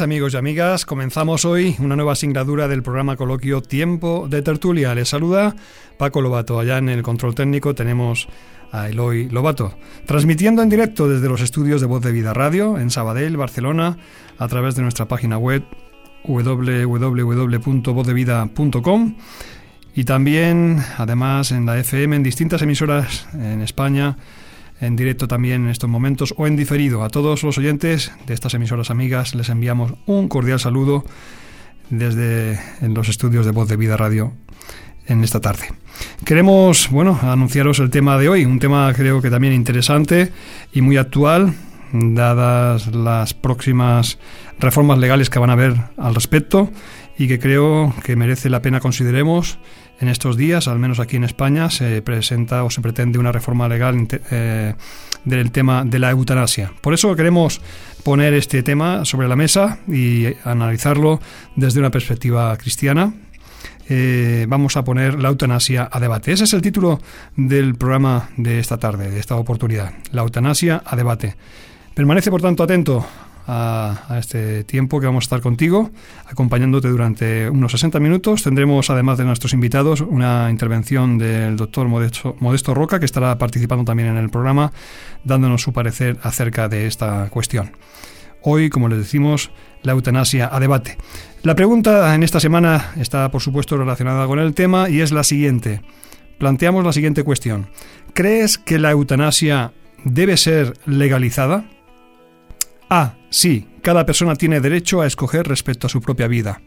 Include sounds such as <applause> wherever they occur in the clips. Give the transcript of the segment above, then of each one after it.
Amigos y amigas. Comenzamos hoy una nueva asignatura del programa coloquio Tiempo de Tertulia. Les saluda Paco Lobato. Allá en el control técnico tenemos a Eloy Lobato. Transmitiendo en directo desde los estudios de Voz de Vida Radio en Sabadell, Barcelona, a través de nuestra página web www.vozdevida.com y también, además, en la FM en distintas emisoras en España en directo también en estos momentos o en diferido. A todos los oyentes de estas emisoras amigas les enviamos un cordial saludo desde los estudios de Voz de Vida Radio en esta tarde. Queremos, bueno, anunciaros el tema de hoy, un tema creo que también interesante y muy actual, dadas las próximas reformas legales que van a haber al respecto y que creo que merece la pena consideremos en estos días, al menos aquí en España, se presenta o se pretende una reforma legal eh, del tema de la eutanasia. Por eso queremos poner este tema sobre la mesa y analizarlo desde una perspectiva cristiana. Eh, vamos a poner la eutanasia a debate. Ese es el título del programa de esta tarde, de esta oportunidad. La eutanasia a debate. Permanece, por tanto, atento a, este tiempo que vamos a estar contigo, acompañándote durante unos 60 minutos. Tendremos, además de nuestros invitados, una intervención del doctor Modesto, Modesto Roca, que estará participando también en el programa, dándonos su parecer acerca de esta cuestión. Hoy, como les decimos, la eutanasia a debate. La pregunta en esta semana está, por supuesto, relacionada con el tema y es la siguiente. Planteamos la siguiente cuestión. ¿Crees que la eutanasia debe ser legalizada? A. Sí, cada persona tiene derecho a escoger respecto a su propia vida.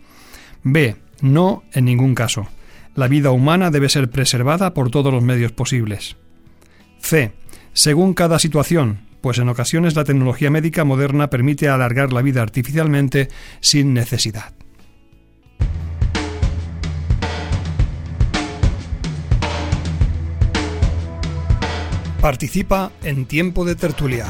B. No, en ningún caso. La vida humana debe ser preservada por todos los medios posibles. C. Según cada situación, pues en ocasiones la tecnología médica moderna permite alargar la vida artificialmente sin necesidad. Participa en tiempo de tertulia.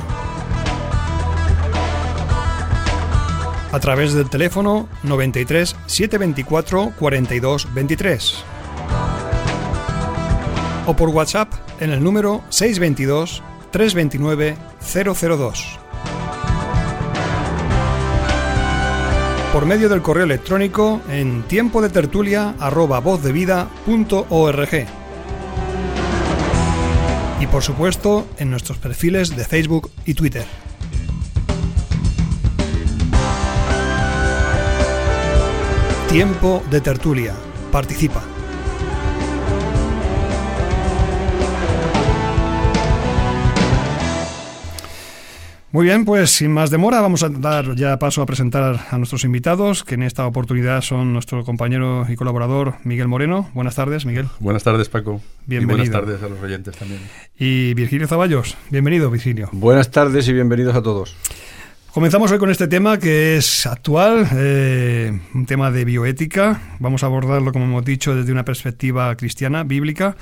A través del teléfono 93 724 42 23 o por WhatsApp en el número 622 329 002. Por medio del correo electrónico en tiempo de tertulia arroba vozdevida.org. Y por supuesto en nuestros perfiles de Facebook y Twitter. Tiempo de tertulia. Participa. Muy bien, pues sin más demora vamos a dar ya paso a presentar a nuestros invitados, que en esta oportunidad son nuestro compañero y colaborador Miguel Moreno. Buenas tardes, Miguel. Buenas tardes, Paco. Bienvenido. Y buenas tardes a los oyentes también. Y Virgilio Zaballos. Bienvenido, Virgilio. Buenas tardes y bienvenidos a todos. Comenzamos hoy con este tema que es actual, eh, un tema de bioética. Vamos a abordarlo, como hemos dicho, desde una perspectiva cristiana, bíblica,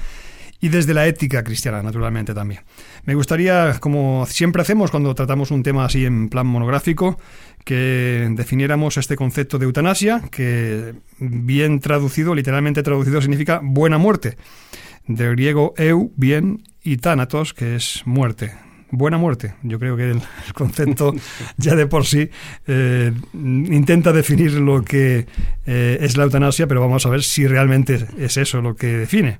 y desde la ética cristiana, naturalmente también. Me gustaría, como siempre hacemos cuando tratamos un tema así en plan monográfico, que definiéramos este concepto de eutanasia, que bien traducido, literalmente traducido, significa buena muerte. De griego eu, bien, y thanatos, que es muerte buena muerte. Yo creo que el, concepto ya de por sí eh, intenta definir lo que eh, es la eutanasia, pero vamos a ver si realmente es eso lo que define.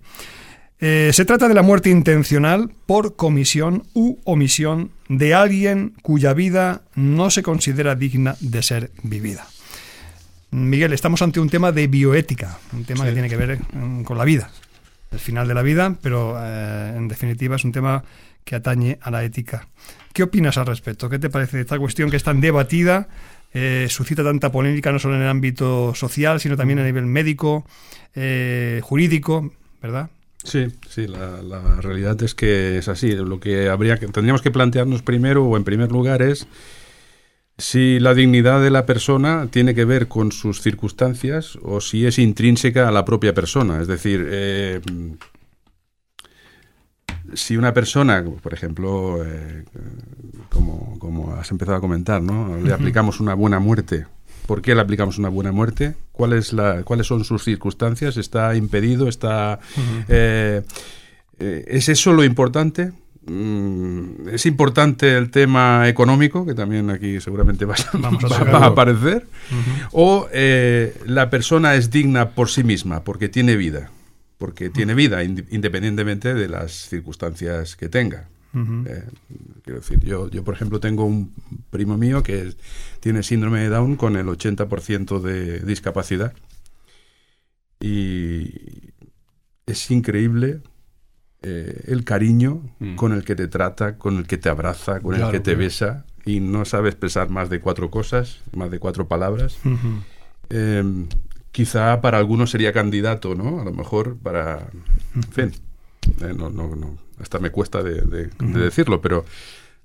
Eh, se trata de la muerte intencional por comisión u omisión de alguien cuya vida no se considera digna de ser vivida. Miguel, estamos ante un tema de bioética, un tema que tiene que ver con la vida, el final de la vida, pero en definitiva es un tema que atañe a la ética. ¿Qué opinas al respecto? ¿Qué te parece esta cuestión que es tan debatida, eh, suscita tanta polémica no solo en el ámbito social, sino también a nivel médico, eh, jurídico, ¿verdad? Sí, sí, la, la, realidad es que es así. Lo que habría que tendríamos que plantearnos primero o en primer lugar es si la dignidad de la persona tiene que ver con sus circunstancias o si es intrínseca a la propia persona. Es decir, eh, si una persona, por ejemplo, eh, como, como, has empezado a comentar, ¿no? le aplicamos una buena muerte. ¿Por qué le aplicamos una buena muerte? ¿Cuál es la, ¿Cuáles son sus circunstancias? ¿Está impedido? ¿Está, eh, ¿Es eso lo importante? Mm, es importante el tema económico, que también aquí seguramente va, a, <laughs> aparecer, o eh, la persona es digna por sí misma, porque tiene vida, porque tiene vida independientemente de las circunstancias que tenga. Eh, quiero decir, yo, yo por ejemplo tengo un primo mío que tiene síndrome de Down con el 80% de discapacidad y es increíble eh, el cariño mm. con el que te trata, con el que te abraza, con el que te besa y no sabe expresar más de cuatro cosas, más de cuatro palabras. Em, quizá para algunos sería candidato, ¿no? A lo mejor para... En fin, eh, no, no, no, hasta me cuesta de decirlo, pero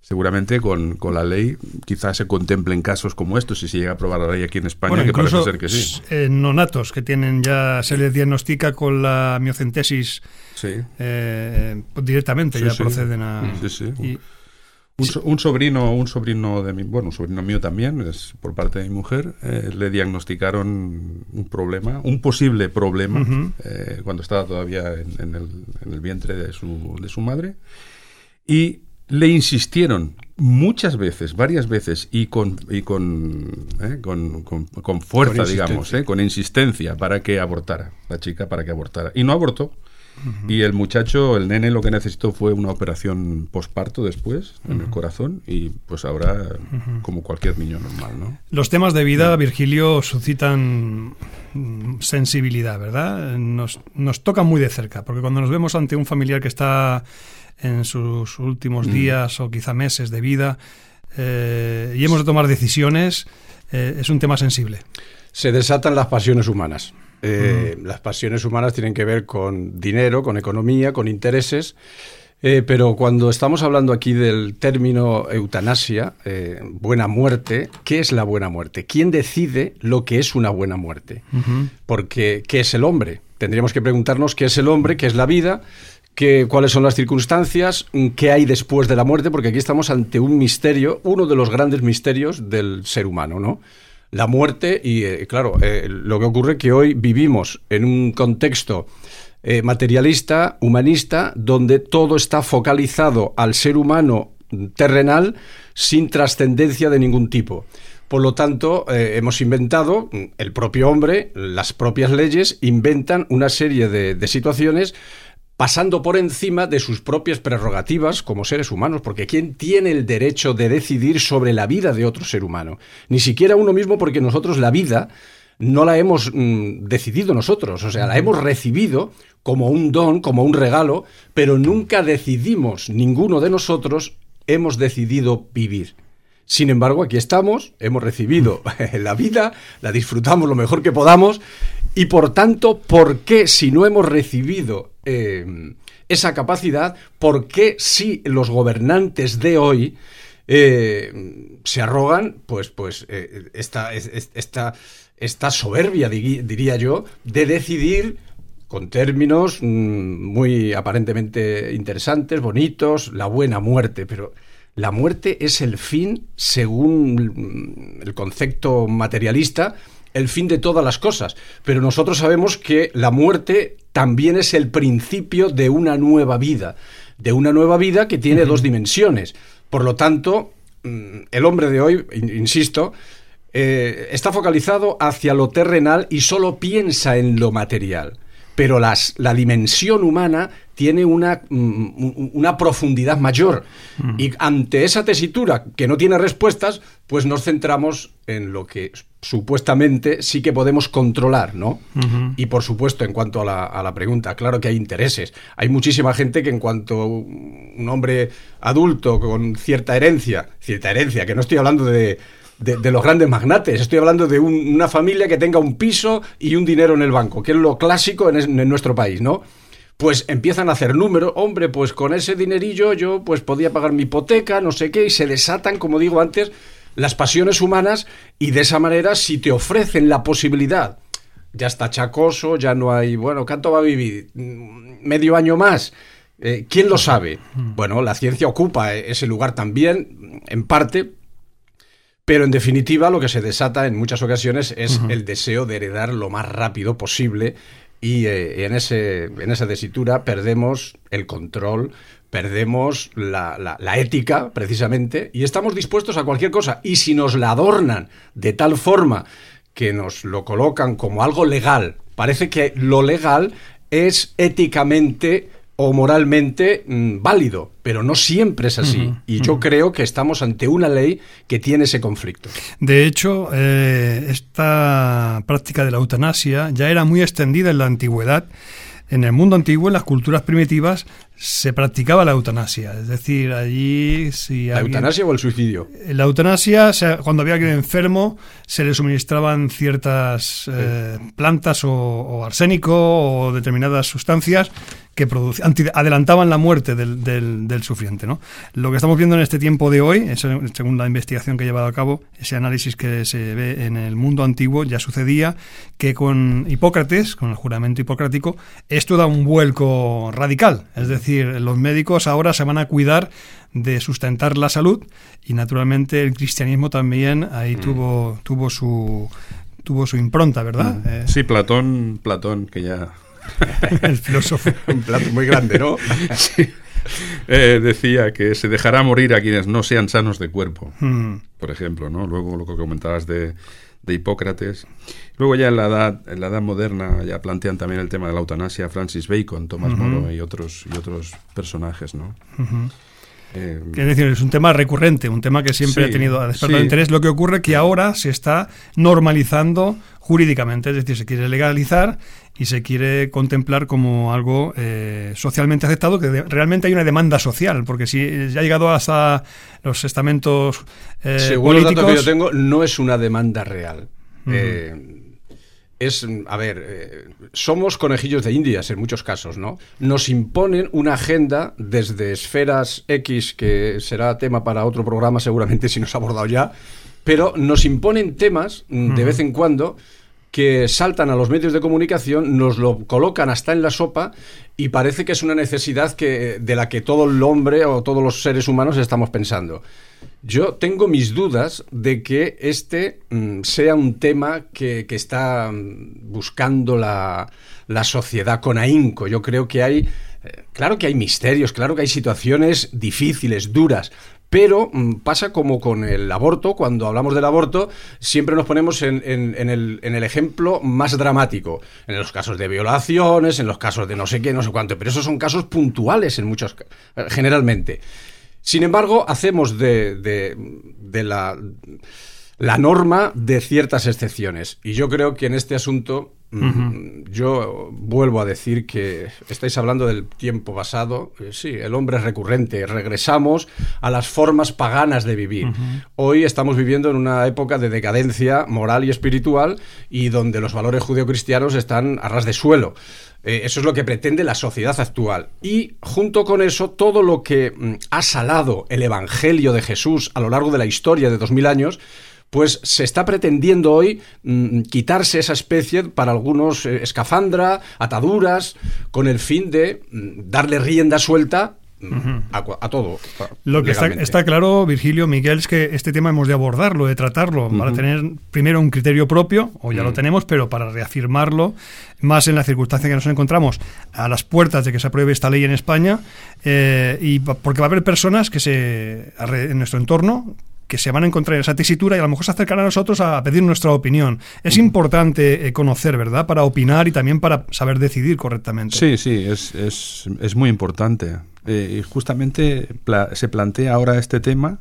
seguramente con, con, la ley quizás se contemplen casos como estos si se llega a aprobar la ley aquí en España, que parece ser que sí. nonatos que tienen ya, se les diagnostica con la miocentesis sí. eh, directamente, ya proceden a... un, sobrino, un sobrino de mi, bueno, un sobrino mío también, es por parte de mi mujer, eh, le diagnosticaron un problema, un posible problema, eh, cuando estaba todavía en, el, en, el, vientre de su, de su madre. Y le insistieron muchas veces, varias veces, y con, y con, eh, con, fuerza, digamos, con insistencia, para que abortara, la chica para que abortara. Y no abortó. Y el muchacho, el nene, lo que necesitó fue una operación posparto después, en el corazón, y pues ahora, como cualquier niño normal, ¿no? Los temas de vida, Virgilio, suscitan mm, sensibilidad, ¿verdad? Nos, nos tocan muy de cerca, porque cuando nos vemos ante un familiar que está en sus últimos mm. días o quizá meses de vida eh, y hemos de tomar decisiones, eh, es un tema sensible. Se desatan las pasiones humanas. Eh. Las pasiones humanas tienen que ver con dinero, con economía, con intereses. pero cuando estamos hablando aquí del término eutanasia, buena muerte, ¿qué es la buena muerte? ¿Quién decide lo que es una buena muerte? Porque, ¿qué es el hombre? Tendríamos que preguntarnos qué es el hombre, qué es la vida, cuáles son las circunstancias, qué hay después de la muerte, porque aquí estamos ante un misterio, uno de los grandes misterios del ser humano, ¿no? La muerte y, eh, claro, eh, lo que ocurre es que hoy vivimos en un contexto eh, materialista, humanista, donde todo está focalizado al ser humano terrenal sin trascendencia de ningún tipo. Por lo tanto, hemos inventado, el propio hombre, las propias leyes, inventan una serie de situaciones pasando por encima de sus propias prerrogativas como seres humanos, porque ¿quién tiene el derecho de decidir sobre la vida de otro ser humano? Ni siquiera uno mismo, porque nosotros la vida no la hemos mm, decidido nosotros, o sea, la hemos recibido como un don, como un regalo, pero nunca decidimos, ninguno de nosotros hemos decidido vivir. Sin embargo, aquí estamos, hemos recibido <laughs> la vida, la disfrutamos lo mejor que podamos y por tanto, ¿por qué si no hemos recibido eh, esa capacidad, por qué si los gobernantes de hoy eh, se arrogan pues, pues eh, esta, esta, esta, soberbia, diría yo, de decidir con términos mm, muy aparentemente interesantes, bonitos, la buena muerte, pero la muerte es el fin, según el concepto materialista, el fin de todas las cosas. Pero nosotros sabemos que la muerte también es el principio de una nueva vida, de una nueva vida que tiene dos dimensiones. Por lo tanto, mm, el hombre de hoy, insisto, eh, está focalizado hacia lo terrenal y solo piensa en lo material pero las, la dimensión humana tiene una, mm, una profundidad mayor. Mm. Y ante esa tesitura que no tiene respuestas, pues nos centramos en lo que supuestamente sí que podemos controlar, ¿no? Y por supuesto, en cuanto a la, a la, pregunta, claro que hay intereses. Hay muchísima gente que en cuanto un hombre adulto con cierta herencia, cierta herencia, que no estoy hablando de, de, los grandes magnates. Estoy hablando de una familia que tenga un piso y un dinero en el banco, que es lo clásico en, nuestro país, ¿no? pues empiezan a hacer números, hombre, pues con ese dinerillo yo pues podía pagar mi hipoteca, no sé qué, y se desatan, como digo antes, las pasiones humanas y de esa manera si te ofrecen la posibilidad, ya está chacoso, ya no hay, bueno, ¿cuánto va a vivir? Mm, ¿Medio año más? Eh, ¿Quién lo sabe? Bueno, la ciencia ocupa ese lugar también, en parte, pero en definitiva lo que se desata en muchas ocasiones es el deseo de heredar lo más rápido posible y eh, en, ese, en esa tesitura perdemos el control, perdemos la, la, ética, precisamente, y estamos dispuestos a cualquier cosa. Y si nos la adornan de tal forma que nos lo colocan como algo legal, parece que lo legal es éticamente o moralmente mm, válido, pero no siempre es así. y yo creo que estamos ante una ley que tiene ese conflicto. De hecho, eh, esta práctica de la eutanasia ya era muy extendida en la antigüedad. En el mundo antiguo, en las culturas primitivas, se practicaba la eutanasia. Es decir, allí si ¿La eutanasia o el suicidio? La eutanasia, cuando había alguien enfermo, se le suministraban ciertas eh, plantas o, arsénico o determinadas sustancias que adelantaban la muerte del, del, sufriente. ¿no? Lo que estamos viendo en este tiempo de hoy, según la investigación que he llevado a cabo, ese análisis que se ve en el mundo antiguo, ya sucedía que con Hipócrates, con el juramento hipocrático, esto da un vuelco radical. Es decir, los médicos ahora se van a cuidar de sustentar la salud y naturalmente el cristianismo también ahí mm. tuvo, tuvo su tuvo su impronta, ¿verdad? Mm. Eh, sí, Platón, Platón, que ya <laughs> el filósofo. Un plato muy grande, ¿no? <laughs> sí. Eh, decía que se dejará morir a quienes no sean sanos de cuerpo, hmm. por ejemplo, ¿no? Luego lo que comentabas de, Hipócrates. Luego ya en la edad, en la edad moderna ya plantean también el tema de la eutanasia, Francis Bacon, Thomas More y otros y otros personajes, ¿no? Eh, es decir, es un tema recurrente, un tema que siempre ha tenido despertado interés. Lo que ocurre que ahora se está normalizando jurídicamente, es decir, se quiere legalizar y se quiere contemplar como algo eh, socialmente aceptado, que realmente hay una demanda social, porque si ya ha llegado hasta los estamentos eh, Según el dato que yo tengo, no es una demanda real. eh, es, a ver, eh, somos conejillos de indias en muchos casos, ¿no? Nos imponen una agenda desde esferas X, que será tema para otro programa seguramente <laughs> si nos ha abordado ya, pero nos imponen temas de vez en cuando que saltan a los medios de comunicación, nos lo colocan hasta en la sopa y parece que es una necesidad que, de la que todo el hombre o todos los seres humanos estamos pensando. Yo tengo mis dudas de que este mm, sea un tema que, está mm, buscando la, la, sociedad con ahínco. Yo creo que hay, eh, claro que hay misterios, claro que hay situaciones difíciles, duras, pero mm, pasa como con el aborto, cuando hablamos del aborto, siempre nos ponemos en, el, ejemplo más dramático. En los casos de violaciones, en los casos de no sé qué, no sé cuánto, pero esos son casos puntuales en muchos, generalmente. Sin embargo, hacemos de, de, de la norma de ciertas excepciones. Y yo creo que en este asunto mm, yo vuelvo a decir que estáis hablando del tiempo pasado. Eh, sí, el hombre es recurrente. Regresamos a las formas paganas de vivir. Hoy estamos viviendo en una época de decadencia moral y espiritual y donde los valores judeocristianos están a ras de suelo. Eh, eso es lo que pretende la sociedad actual. Y junto con eso, todo lo que mm, ha salado el Evangelio de Jesús a lo largo de la historia de dos mil años, pues se está pretendiendo hoy mm, quitarse esa especie para algunos eh, escafandra, ataduras, con el fin de mm, darle rienda suelta mm, a, todo. Lo que está, claro, Virgilio, Miguel, es que este tema hemos de abordarlo, de tratarlo, para tener primero un criterio propio, o ya lo tenemos, pero para reafirmarlo, más en la circunstancia que nos encontramos a las puertas de que se apruebe esta ley en España, eh, y porque va a haber personas que se en nuestro entorno que se van a encontrar en esa tesitura y a lo mejor se acercarán a nosotros a pedir nuestra opinión. Es importante eh, conocer, ¿verdad? Para opinar y también para saber decidir correctamente. Sí, sí, es, es, es muy importante. Eh, y justamente se plantea ahora este tema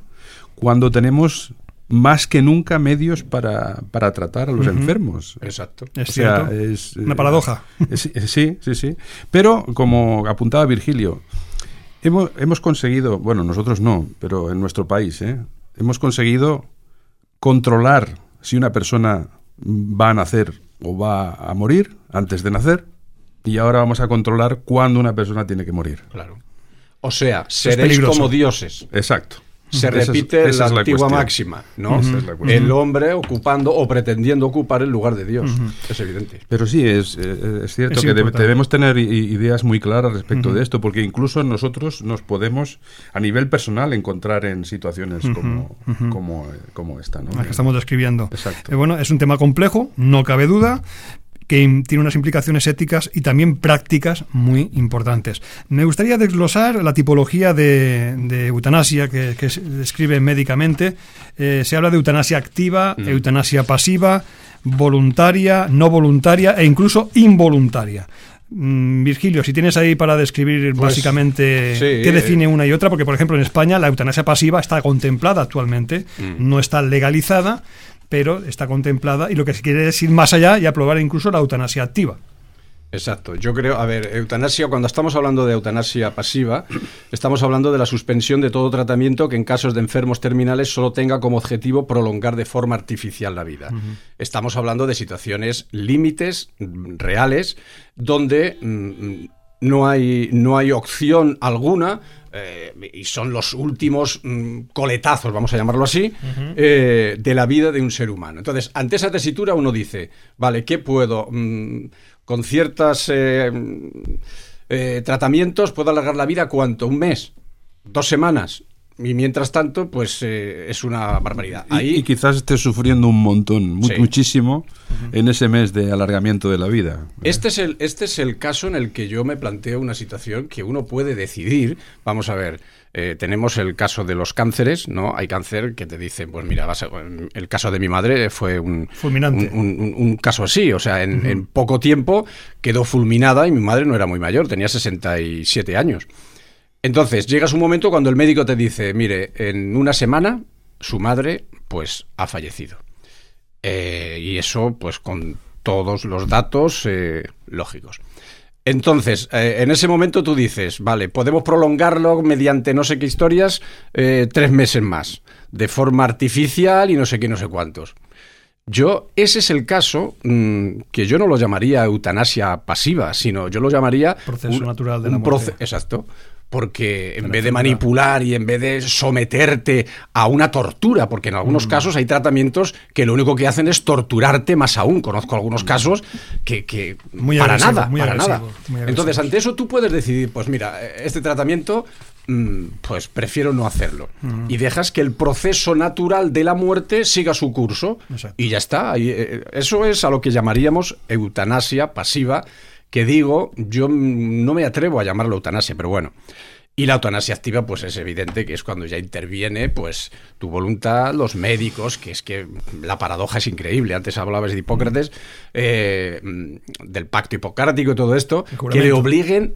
cuando tenemos más que nunca medios para, para tratar a los enfermos. Exacto. Es cierto. Es, Una paradoja. sí, sí, sí. Pero, como apuntaba Virgilio, hemos, hemos conseguido, bueno, nosotros no, pero en nuestro país, ¿eh? Hemos conseguido controlar si una persona va a nacer o va a morir antes de nacer, y ahora vamos a controlar cuándo una persona tiene que morir. Claro. O sea, seréis como dioses. Exacto se repite la antigua máxima, ¿no? El hombre ocupando o pretendiendo ocupar el lugar de Dios. Es evidente. Pero sí, es, eh, es cierto que debemos tener ideas muy claras respecto de esto, porque incluso nosotros nos podemos, a nivel personal, encontrar en situaciones como, como, como, esta. ¿no? La que estamos describiendo. Exacto. Eh, bueno, es un tema complejo, no cabe duda, que tiene unas implicaciones éticas y también prácticas muy importantes. Me gustaría desglosar la tipología de, eutanasia que, se describe médicamente. Eh, se habla de eutanasia activa, mm. eutanasia pasiva, voluntaria, no voluntaria e incluso involuntaria. Mm, Virgilio, si tienes ahí para describir pues, básicamente qué define una y otra, porque por ejemplo en España la eutanasia pasiva está contemplada actualmente, mm. no está legalizada, pero está contemplada y lo que se quiere es ir más allá y aprobar incluso la eutanasia activa. Exacto. Yo creo, a ver, eutanasia, cuando estamos hablando de eutanasia pasiva, estamos hablando de la suspensión de todo tratamiento que en casos de enfermos terminales solo tenga como objetivo prolongar de forma artificial la vida. Estamos hablando de situaciones límites mm, reales donde mm, no hay, no hay opción alguna eh, y son los últimos mm, coletazos, vamos a llamarlo así, eh, de la vida de un ser humano. Entonces, ante esa tesitura uno dice, vale, ¿qué puedo? Mm, con ciertos eh, tratamientos puedo alargar la vida cuánto? ¿Un mes? ¿Dos semanas? Y mientras tanto, pues eh, es una barbaridad. Ahí... Y, quizás esté sufriendo un montón, muchísimo, en ese mes de alargamiento de la vida. Este es, el, este es el caso en el que yo me planteo una situación que uno puede decidir. Vamos a ver, eh, tenemos el caso de los cánceres, ¿no? Hay cáncer que te dicen, pues mira, el caso de mi madre fue un, Fulminante. un, caso así, o sea, en, en poco tiempo quedó fulminada y mi madre no era muy mayor, tenía 67 años. Entonces, llegas un momento cuando el médico te dice, mire, en una semana su madre, pues, ha fallecido. Eh, y eso, pues, con todos los datos eh, lógicos. Entonces, eh, en ese momento tú dices, vale, podemos prolongarlo mediante no sé qué historias tres meses más, de forma artificial y no sé qué, no sé cuántos. Yo, ese es el caso mm, que yo no lo llamaría eutanasia pasiva, sino yo lo llamaría... Proceso natural de la muerte. Exacto porque en vez de manipular y en vez de someterte a una tortura, porque en algunos mm. casos hay tratamientos que lo único que hacen es torturarte más aún. Conozco algunos mm. casos que, muy para nada, para nada. Entonces, ante eso tú puedes decidir, pues mira, este tratamiento mm, pues prefiero no hacerlo. Y dejas que el proceso natural de la muerte siga su curso. Y ya está. Eh, eso es a lo que llamaríamos eutanasia pasiva, que digo, yo no me atrevo a llamarlo eutanasia, pero bueno. Y la eutanasia activa, pues es evidente que es cuando ya interviene, pues, tu voluntad, los médicos, que es que la paradoja es increíble. Antes hablabas de Hipócrates, eh, del pacto hipocrático y todo esto, que le obliguen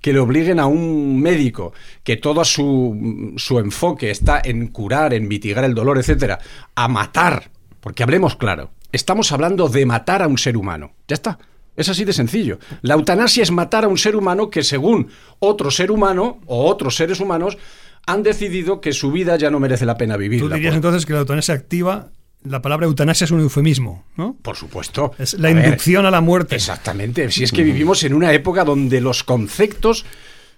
que le obliguen a un médico que todo su, su enfoque está en curar, en mitigar el dolor, etcétera, a matar, porque hablemos claro, estamos hablando de matar a un ser humano. Ya está. Es así de sencillo. La eutanasia es matar a un ser humano que según otro ser humano o otros seres humanos han decidido que su vida ya no merece la pena vivir. Tú dirías entonces que la eutanasia activa la palabra eutanasia es un eufemismo, ¿no? Por supuesto. Es la inducción a la muerte. Exactamente. Si es que vivimos en una época donde los conceptos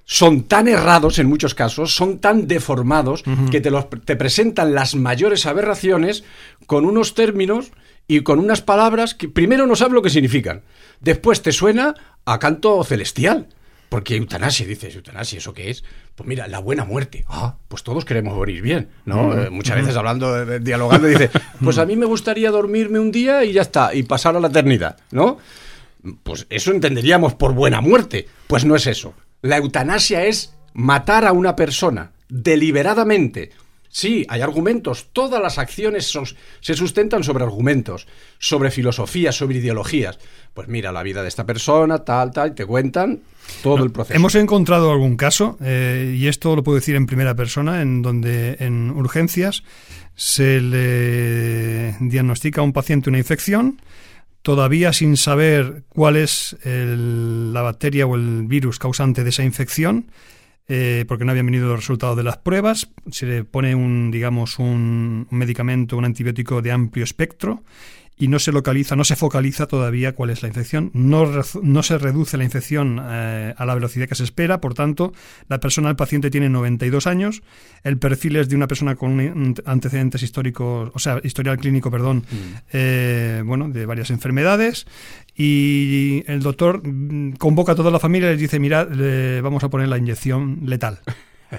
son tan errados en muchos casos, son tan deformados, que te, te presentan las mayores aberraciones con unos términos y con unas palabras que primero no sabes lo que significan, después te suena a canto celestial. Porque eutanasia, dices, eutanasia, ¿eso qué es? Pues mira, la buena muerte. Ah, pues todos queremos morir bien, ¿no? Eh, muchas veces hablando, dialogando, dice, <laughs> pues a mí me gustaría dormirme un día y ya está, y pasar a la eternidad, ¿no? Pues eso entenderíamos por buena muerte. Pues no es eso. La eutanasia es matar a una persona deliberadamente Sí, hay argumentos. Todas las acciones se sustentan sobre argumentos, sobre filosofías, sobre ideologías. Pues mira, la vida de esta persona, tal, tal, y te cuentan todo el proceso. Hemos encontrado algún caso, eh, y esto lo puedo decir en primera persona, en donde en urgencias se le diagnostica a un paciente una infección, todavía sin saber cuál es la bacteria o el virus causante de esa infección eh, porque no habían venido los resultados de las pruebas. Se le pone un, digamos, un, medicamento, un antibiótico de amplio espectro y no se localiza, no se focaliza todavía cuál es la infección, no, no se reduce la infección eh, a la velocidad que se espera, por tanto, la persona, el paciente tiene 92 años, el perfil es de una persona con antecedentes históricos, o sea, historial clínico, perdón, mm. eh, bueno, de varias enfermedades, y el doctor convoca a toda la familia y les dice, mira, vamos a poner la inyección letal,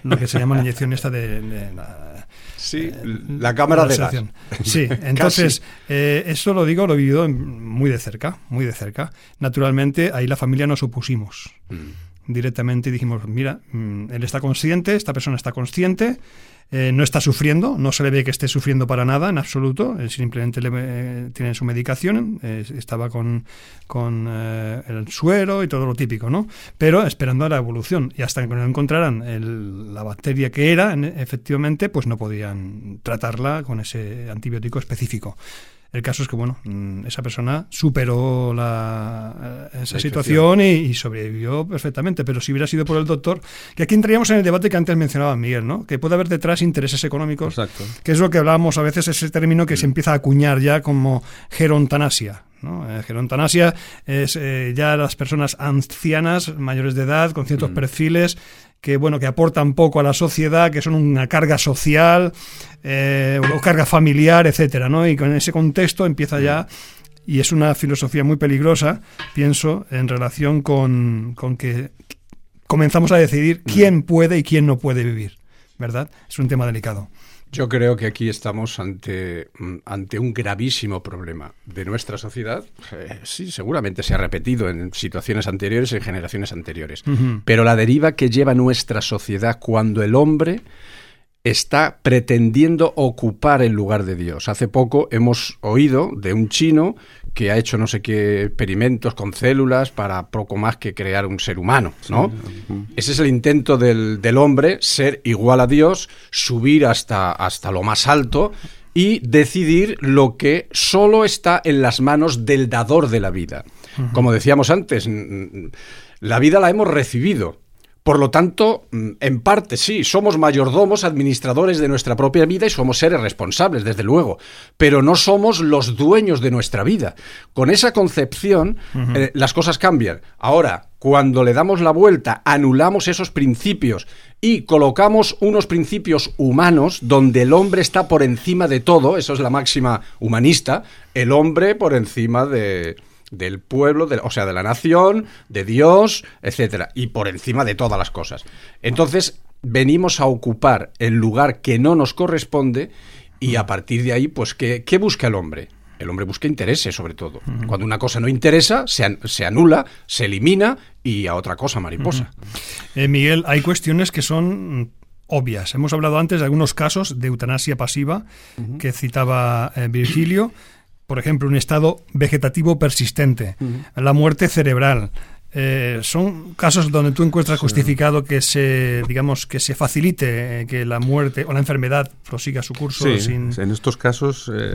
lo que se llama la inyección esta de, la, Sí, eh, la cámara de gas. Sí, <laughs> entonces, eh, eso lo digo, lo he vivido muy de cerca, muy de cerca. Naturalmente, ahí la familia nos opusimos. Mm. Directamente dijimos, mira, mm, él está consciente, esta persona está consciente, eh, no está sufriendo, no se le ve que esté sufriendo para nada en absoluto, él simplemente le, eh, tiene su medicación, eh, estaba con, con el suero y todo lo típico, ¿no? Pero esperando a la evolución y hasta que no encontraran la bacteria que era, efectivamente, pues no podían tratarla con ese antibiótico específico. El caso es que, bueno, mm, esa persona superó la, eh, esa situación y, sobrevivió perfectamente. Pero si hubiera sido por el doctor, que aquí entraríamos en el debate que antes mencionaba Miguel, ¿no? Que puede haber detrás intereses económicos, Exacto. que es lo que hablábamos a veces, ese término que se empieza a acuñar ya como gerontanasia. ¿no? Eh, gerontanasia es eh, ya las personas ancianas, mayores de edad, con ciertos mm. perfiles que bueno que aportan poco a la sociedad, que son una carga social eh, o carga familiar, etcétera, ¿no? Y con ese contexto empieza ya y es una filosofía muy peligrosa, pienso, en relación con, con que comenzamos a decidir quién puede y quién no puede vivir, ¿verdad? Es un tema delicado. Yo creo que aquí estamos ante, mm, ante un gravísimo problema de nuestra sociedad. Eh, sí, seguramente se ha repetido en situaciones anteriores, en generaciones anteriores. Pero la deriva que lleva nuestra sociedad cuando el hombre está pretendiendo ocupar el lugar de Dios. Hace poco hemos oído de un chino que ha hecho no sé qué experimentos con células para poco más que crear un ser humano, ¿no? Ese es el intento del, del, hombre, ser igual a Dios, subir hasta, hasta lo más alto y decidir lo que solo está en las manos del dador de la vida. Como decíamos antes, la vida la hemos recibido, por lo tanto, mm, en parte sí, somos mayordomos, administradores de nuestra propia vida y somos seres responsables, desde luego, pero no somos los dueños de nuestra vida. Con esa concepción, eh, las cosas cambian. Ahora, cuando le damos la vuelta, anulamos esos principios y colocamos unos principios humanos donde el hombre está por encima de todo, eso es la máxima humanista, el hombre por encima de del pueblo, o sea, de la nación, de Dios, etcétera, y por encima de todas las cosas. Entonces, venimos a ocupar el lugar que no nos corresponde y a partir de ahí, pues, ¿qué, busca el hombre? El hombre busca intereses, sobre todo. Cuando una cosa no interesa, se, anula, se elimina y a otra cosa, mariposa. Eh, Miguel, hay cuestiones que son obvias. Hemos hablado antes de algunos casos de eutanasia pasiva que citaba eh, Virgilio por ejemplo, un estado vegetativo persistente, la muerte cerebral, eh, son casos donde tú encuentras justificado que se, digamos, que se facilite eh, que la muerte o la enfermedad prosiga su curso. Sí, en estos casos, eh,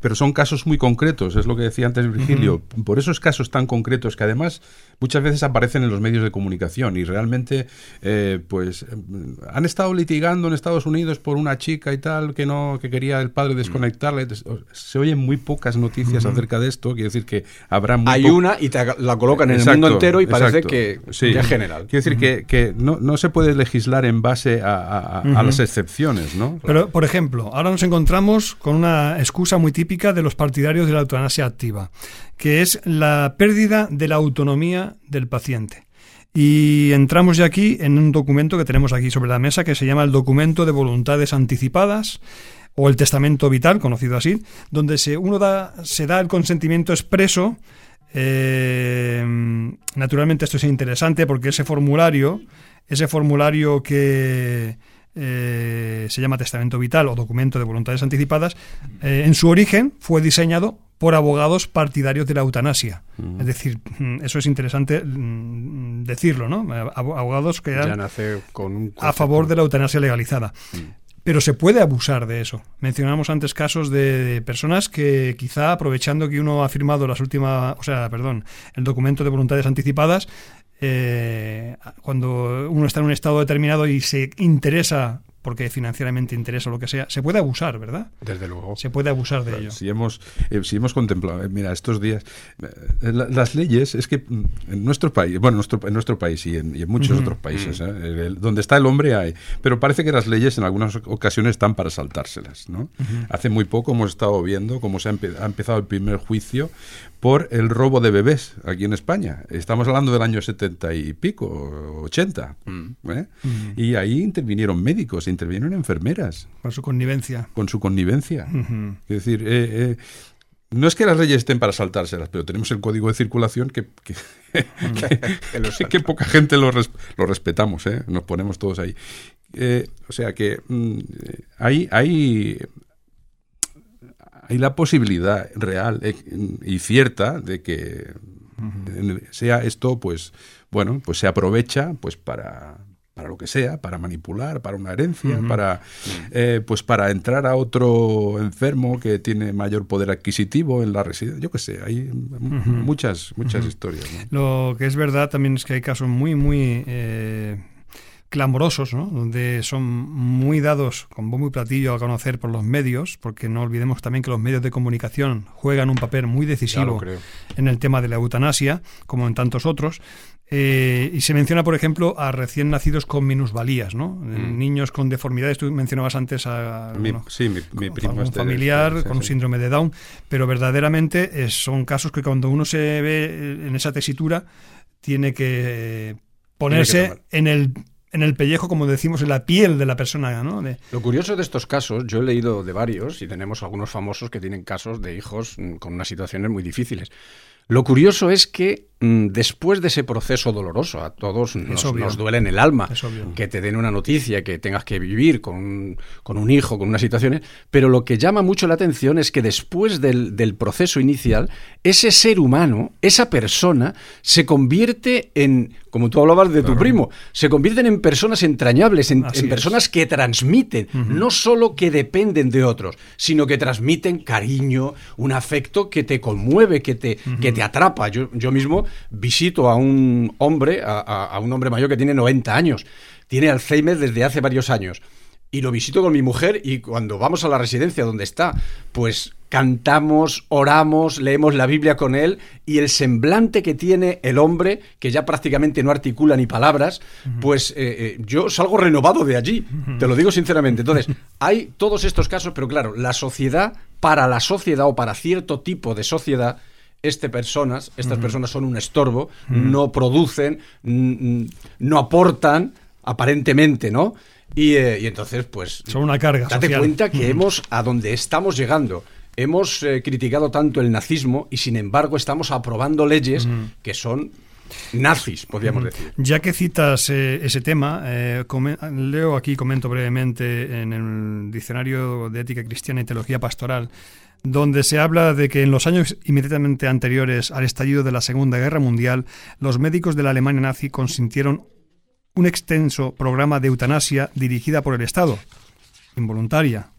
pero son casos muy concretos, es lo que decía antes Virgilio. Por esos casos tan concretos que además muchas veces aparecen en los medios de comunicación y realmente, pues, han estado litigando en Estados Unidos por una chica y tal que no que quería el padre desconectarle. Se oyen muy pocas noticias acerca de esto. Quiere decir que habrá hay una y te la colocan en el mundo entero y parece que es general. Quiere decir que, que no, no, se puede legislar en base a, a, las excepciones, ¿no? Pero, por ejemplo, ahora nos encontramos con una excusa muy típica de los partidarios de la eutanasia activa, que es la pérdida de la autonomía del paciente. Y entramos ya aquí en un documento que tenemos aquí sobre la mesa que se llama el documento de voluntades anticipadas o el testamento vital, conocido así, donde se, uno da, se da el consentimiento expreso eh, naturalmente esto es interesante porque ese formulario, ese formulario que eh, se llama testamento vital o documento de voluntades anticipadas, eh, en su origen fue diseñado por abogados partidarios de la eutanasia. Es decir, mm, eso es interesante mm, decirlo, ¿no? Abogados que eran a favor de la eutanasia legalizada. Pero se puede abusar de eso. Mencionamos antes casos de personas que quizá aprovechando que uno ha firmado las últimas, o sea, perdón, el documento de voluntades anticipadas, eh, cuando uno está en un estado determinado y se interesa porque financieramente interesa o lo que sea, se puede abusar, ¿verdad? Desde luego. Se puede abusar de ello. Si hemos, eh, si hemos contemplado, eh, mira, estos días, eh, las leyes, es que mm, en nuestro país, bueno, nuestro, en nuestro país y en, muchos otros países, donde está el hombre hay, pero parece que las leyes en algunas ocasiones están para saltárselas, ¿no? Hace muy poco hemos estado viendo cómo se ha, ha empezado el primer juicio por el robo de bebés aquí en España. Estamos hablando del año 70 y pico, 80. Mm. ¿eh? Mm. Y ahí intervinieron médicos, intervinieron enfermeras. Con su connivencia. Con su connivencia. Es decir, eh, eh, no es que las leyes estén para saltárselas, pero tenemos el código de circulación que, que, que, <laughs> poca gente lo, lo respetamos, nos ponemos todos ahí. o sea que mm, hay, hay hay la posibilidad real eh, y cierta de que sea esto, pues, bueno, pues se aprovecha, pues para para lo que sea, para manipular, para una herencia, para eh, pues para entrar a otro enfermo que tiene mayor poder adquisitivo en la residencia. Yo qué sé, hay muchas muchas historias. Lo que es verdad también es que hay casos muy muy eh, clamorosos, ¿no? donde son muy dados con bombo y platillo a conocer por los medios, porque no olvidemos también que los medios de comunicación juegan un papel muy decisivo en el tema de la eutanasia, como en tantos otros. Eh, y se menciona, por ejemplo, a recién nacidos con minusvalías, ¿no? Mm. Niños con deformidades. Tú mencionabas antes a sí, mi, primo un este familiar con síndrome de Down, pero verdaderamente eh, son casos que cuando uno se ve en esa tesitura tiene que ponerse en el en el pellejo, como decimos, en la piel de la persona. ¿no? Lo curioso de estos casos, yo he leído de varios y tenemos algunos famosos que tienen casos de hijos mm, con unas situaciones muy difíciles. Lo curioso es que después de ese proceso doloroso, a todos nos, duele en el alma que te den una noticia, que tengas que vivir con, un hijo, con unas situaciones, pero lo que llama mucho la atención es que después del, proceso inicial, ese ser humano, esa persona, se convierte en, como tú hablabas de tu primo, se convierten en personas entrañables, en, personas que transmiten, no solo que dependen de otros, sino que transmiten cariño, un afecto que te conmueve, que te, que te atrapa. Yo, yo mismo visito a un hombre, a, un hombre mayor que tiene 90 años. Tiene Alzheimer desde hace varios años y lo visito con mi mujer y cuando vamos a la residencia donde está, pues cantamos, oramos, leemos la Biblia con él y el semblante que tiene el hombre, que ya prácticamente no articula ni palabras, pues eh, eh, yo salgo renovado de allí, te lo digo sinceramente. Entonces, <laughs> hay todos estos casos, pero claro, la sociedad, para la sociedad o para cierto tipo de sociedad, este personas, estas personas son un estorbo, no producen, no aportan, aparentemente, ¿no? Y, eh, entonces, pues. Son una carga. Date cuenta que hemos, a donde estamos llegando, hemos eh, criticado tanto el nazismo y sin embargo estamos aprobando leyes que son nazis, podríamos decir. Ya que citas eh, ese tema, leo aquí, comento brevemente en el Diccionario de Ética Cristiana y Teología Pastoral donde se habla de que en los años inmediatamente anteriores al estallido de la Segunda Guerra Mundial, los médicos de la Alemania nazi consintieron un extenso programa de eutanasia dirigida por el Estado, involuntaria,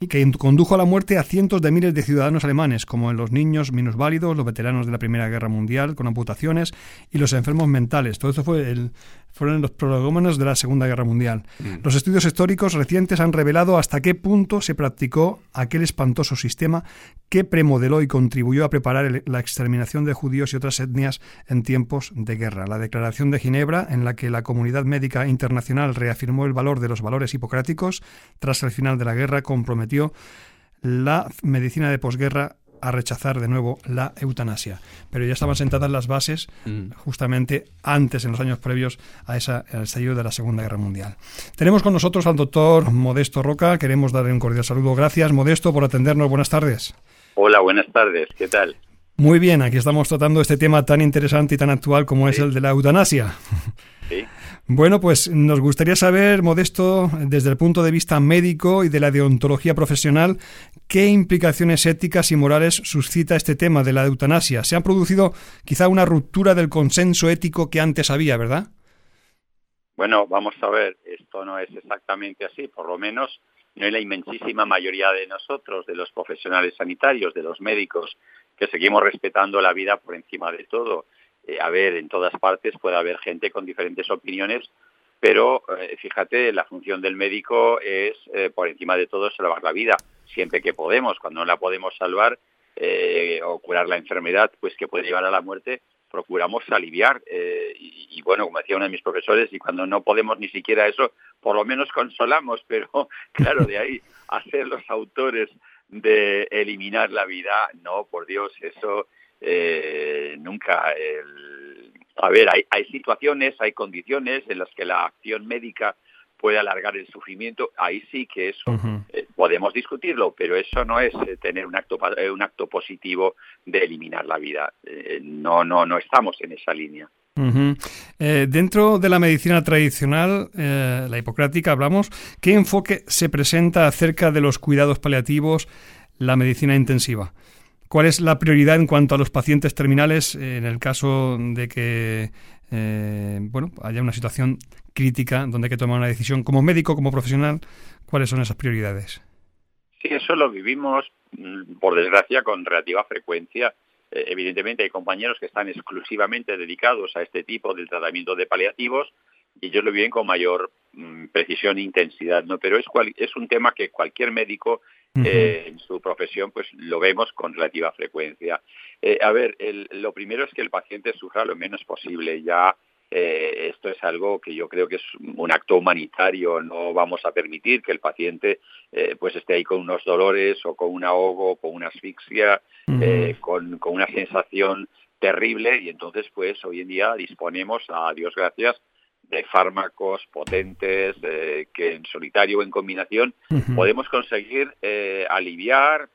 y que condujo a la muerte a cientos de miles de ciudadanos alemanes, como los niños minusválidos, los veteranos de la Primera Guerra Mundial con amputaciones y los enfermos mentales. Todo esto fue el, fueron los prolegómenos de la Segunda Guerra Mundial. Mm. Los estudios históricos recientes han revelado hasta qué punto se practicó aquel espantoso sistema que premodeló y contribuyó a preparar la exterminación de judíos y otras etnias en tiempos de guerra. La Declaración de Ginebra, en la que la comunidad médica internacional reafirmó el valor de los valores hipocráticos tras el final de la guerra, comprometió la medicina de posguerra a rechazar de nuevo la eutanasia. Pero ya estaban sentadas las bases mm. justamente antes, en los años previos a esa, al estallido de la Segunda Guerra Mundial. Tenemos con nosotros al doctor Modesto Roca. Queremos darle un cordial saludo. Gracias, Modesto, por atendernos. Buenas tardes. Hola, buenas tardes. ¿Qué tal? Muy bien, aquí estamos tratando este tema tan interesante y tan actual como es el de la eutanasia. Sí. Bueno, pues nos gustaría saber, Modesto, desde el punto de vista médico y de la deontología profesional, qué implicaciones éticas y morales suscita este tema de la eutanasia. Se ha producido quizá una ruptura del consenso ético que antes había, ¿verdad? Bueno, vamos a ver, esto no es exactamente así, por lo menos no hay la inmensísima mayoría de nosotros, de los profesionales sanitarios, de los médicos, que seguimos respetando la vida por encima de todo. Eh, a ver, en todas partes puede haber gente con diferentes opiniones, pero eh, fíjate, la función del médico es, eh, por encima de todo, salvar la vida, siempre que podemos. Cuando no la podemos salvar o curar la enfermedad, pues que puede llevar a la muerte, procuramos aliviar. Y, y, bueno, como decía uno de mis profesores, y cuando no podemos ni siquiera eso, por lo menos consolamos, <laughs> pero claro, de ahí a ser los autores de eliminar la vida, no, por Dios, eso nunca. El, a ver, hay, hay situaciones, hay condiciones en las que la acción médica puede alargar el sufrimiento, ahí sí que eso eh, podemos discutirlo, pero eso no es eh, tener un acto eh, un acto positivo de eliminar la vida. no no no estamos en esa línea. dentro de la medicina tradicional, la hipocrática, hablamos, ¿qué enfoque se presenta acerca de los cuidados paliativos, la medicina intensiva? ¿Cuál es la prioridad en cuanto a los pacientes terminales en el caso de que eh, bueno, haya una situación crítica donde hay que tomar una decisión como médico, como profesional? ¿Cuáles son esas prioridades? Sí, eso lo vivimos, mm, por desgracia, con relativa frecuencia. Eh, evidentemente hay compañeros que están exclusivamente dedicados a este tipo de tratamiento de paliativos y ellos lo viven con mayor mm, precisión e intensidad, ¿no? Pero es, es un tema que cualquier médico eh, en su profesión pues lo vemos con relativa frecuencia. Eh, a ver, lo primero es que el paciente sufra lo menos posible. Ya eh, esto es algo que yo creo que es un acto humanitario. No vamos a permitir que el paciente pues esté ahí con unos dolores o con un ahogo, con una asfixia, con, con una sensación terrible y entonces pues hoy en día disponemos, a Dios gracias, de fármacos potentes que en solitario o en combinación podemos conseguir eh, aliviar,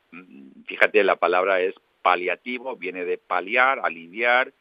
fíjate la palabra es paliativo, viene de paliar, aliviar,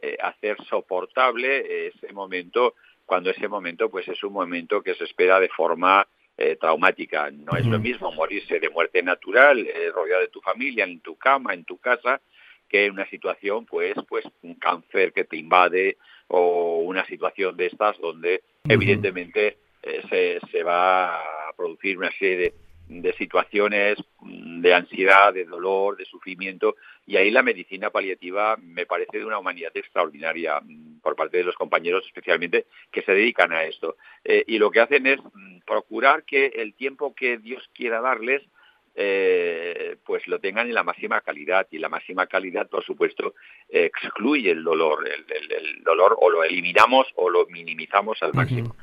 eh, hacer soportable ese momento, cuando ese momento pues es un momento que se espera de forma eh, traumática. No es lo mismo morirse de muerte natural, rodeado de tu familia, en tu cama, en tu casa, que una situación pues pues un cáncer que te invade o una situación de estas donde evidentemente eh, se, se, va a producir una serie de, de, situaciones mm, de ansiedad, de dolor, de sufrimiento y ahí la medicina paliativa me parece de una humanidad extraordinaria mm, por parte de los compañeros especialmente que se dedican a esto. Eh, y lo que hacen es mm, procurar que el tiempo que Dios quiera darles eh, pues lo tengan en la máxima calidad. Y la máxima calidad por supuesto excluye el dolor. El, dolor o lo eliminamos o lo minimizamos al máximo.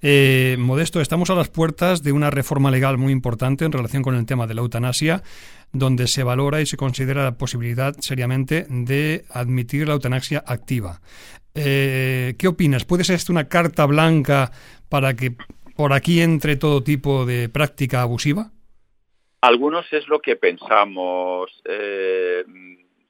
eh, Modesto estamos a las puertas de una reforma legal muy importante en relación con el tema de la eutanasia donde se valora y se considera la posibilidad seriamente de admitir la eutanasia activa. Eh, ¿qué opinas? ¿puede ser esto una carta blanca para que por aquí entre todo tipo de práctica abusiva? Algunos es lo que pensamos. Eh,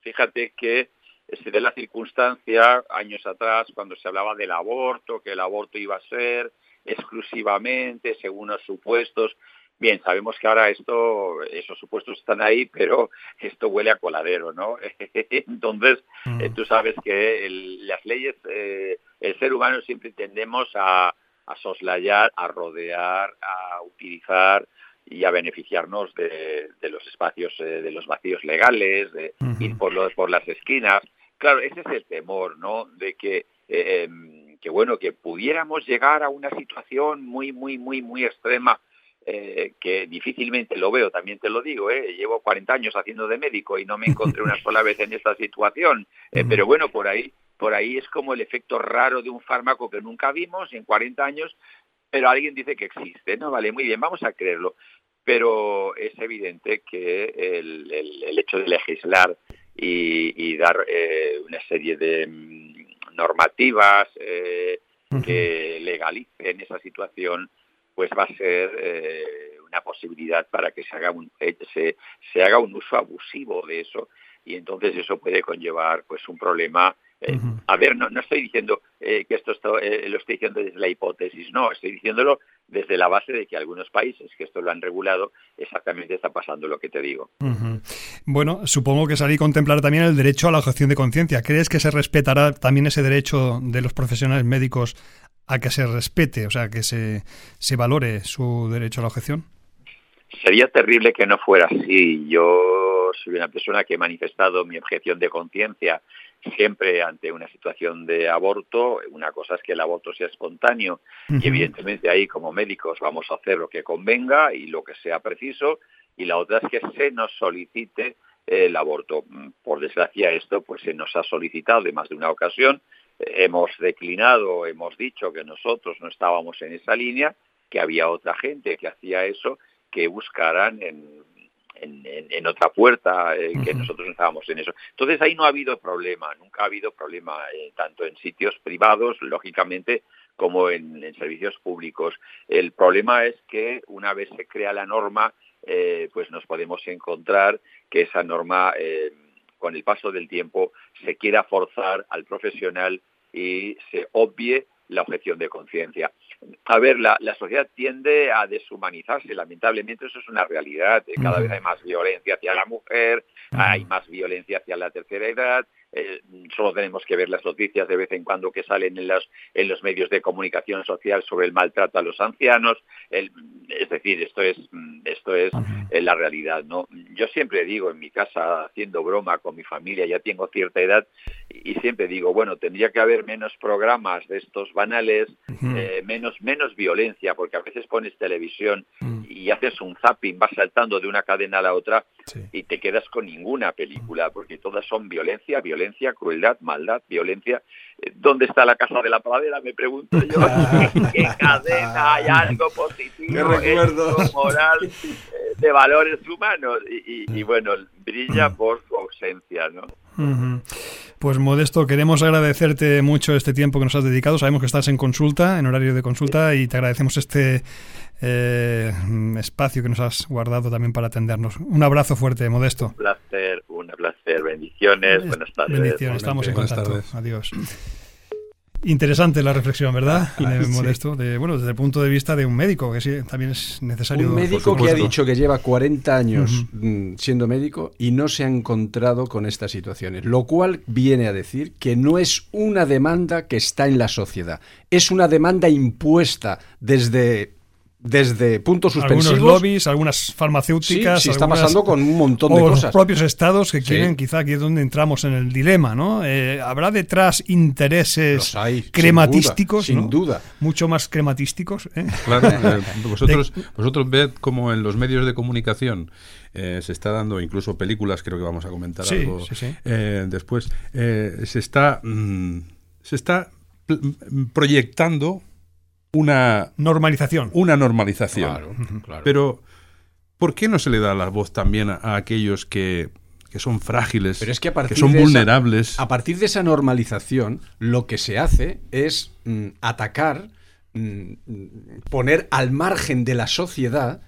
fíjate que se de la circunstancia años atrás cuando se hablaba del aborto, que el aborto iba a ser exclusivamente según los supuestos. Bien, sabemos que ahora esto, esos supuestos están ahí, pero esto huele a coladero, ¿no? <laughs> Entonces, eh, mm. tú sabes que las leyes, eh, el ser humano siempre tendemos a, a soslayar, a rodear, a utilizar y a beneficiarnos de, los espacios, eh, de los vacíos legales, de ir por, los, por las esquinas. Claro, ese es el temor, ¿no? De que, eh, em, que, bueno, que pudiéramos llegar a una situación muy, muy, muy, muy extrema eh, que difícilmente lo veo, también te lo digo, ¿eh? llevo 40 años haciendo de médico y no me encontré una sola vez en esta situación, pero bueno, por ahí, por ahí es como el efecto raro de un fármaco que nunca vimos en 40 años pero alguien dice que existe, ¿no? Vale, muy bien, vamos a creerlo. Pero es evidente que el, el, hecho de legislar y, dar eh, una serie de mm, normativas eh, que legalicen esa situación, pues va a ser eh, una posibilidad para que se haga un se, se haga un uso abusivo de eso y entonces eso puede conllevar pues un problema eh, a ver, no, no estoy diciendo eh, que esto, eh, lo estoy diciendo desde la hipótesis, no, estoy diciéndolo desde la base de que algunos países que esto lo han regulado, exactamente está pasando lo que te digo. Bueno, supongo que salí contemplar también el derecho a la objeción de conciencia. ¿Crees que se respetará también ese derecho de los profesionales médicos a que se respete, o sea, que se, se valore su derecho a la objeción? Sería terrible que no fuera así. Yo soy una persona que he manifestado mi objeción de conciencia siempre ante una situación de aborto. Una cosa es que el aborto sea espontáneo y evidentemente ahí como médicos vamos a hacer lo que convenga y lo que sea preciso y la otra es que se nos solicite el aborto. Por desgracia esto pues se nos ha solicitado en más de una ocasión. Hemos declinado, hemos dicho que nosotros no estábamos en esa línea, que había otra gente que hacía eso que buscaran en, en, otra puerta, eh, que nosotros no estábamos en eso. Entonces ahí no ha habido problema, nunca ha habido problema, eh, tanto en sitios privados, lógicamente, como en, servicios públicos. El problema es que una vez se crea la norma, eh, pues nos podemos encontrar que esa norma, con el paso del tiempo, se quiera forzar al profesional y se obvie la objeción de conciencia. A ver, la, sociedad tiende a deshumanizarse, lamentablemente eso es una realidad. Cada vez hay más violencia hacia la mujer, hay más violencia hacia la tercera edad, eh, solo tenemos que ver las noticias de vez en cuando que salen en, en los medios de comunicación social sobre el maltrato a los ancianos. es decir, esto es, esto es eh, la realidad. ¿no? Yo siempre digo en mi casa, haciendo broma con mi familia, ya tengo cierta edad, y siempre digo, bueno, tendría que haber menos programas de estos banales, eh, menos, menos violencia, porque a veces pones televisión y haces un zapping, vas saltando de una cadena a la otra y te quedas con ninguna película, porque todas son violencia, violencia, crueldad, maldad, violencia. Eh, ¿Dónde está la casa de la pradera? Me pregunto yo. <laughs> ¿Qué cadena hay algo positivo, moral, <laughs> eh, de valores humanos? Y, bueno, brilla por su ausencia, ¿no? Pues Modesto, queremos agradecerte mucho este tiempo que nos has dedicado. Sabemos que estás en consulta, en horario de consulta, y te agradecemos este eh, espacio que nos has guardado también para atendernos. Un abrazo fuerte, Modesto. Un placer, un placer. Bendiciones, buenas tardes. Bendiciones, estamos en contacto. Adiós. Interesante la reflexión, ¿verdad? Modesto, de, bueno, desde el punto de vista de un médico, que sí, también es necesario. Un médico que ha dicho que lleva 40 años mm, siendo médico y no se ha encontrado con estas situaciones, lo cual viene a decir que no es una demanda que está en la sociedad, es una demanda impuesta desde desde puntos suspensivos. Algunos lobbies, algunas farmacéuticas. Sí, está pasando con un montón de cosas. los propios estados que quieren, quizá aquí es donde entramos en el dilema, ¿no? Eh, ¿Habrá detrás intereses crematísticos? Sin duda. Mucho más crematísticos. ¿eh? Claro, <laughs> eh, vosotros, vosotros ved cómo en los medios de comunicación se está dando, incluso películas, creo que vamos a comentar algo después, se está, mm, se está proyectando una normalización. Una normalización. Pero, ¿por qué no se le da la voz también a, aquellos que, son frágiles, Pero es que, a son vulnerables? a partir de esa normalización, lo que se hace es mm, atacar, mm, poner al margen de la sociedad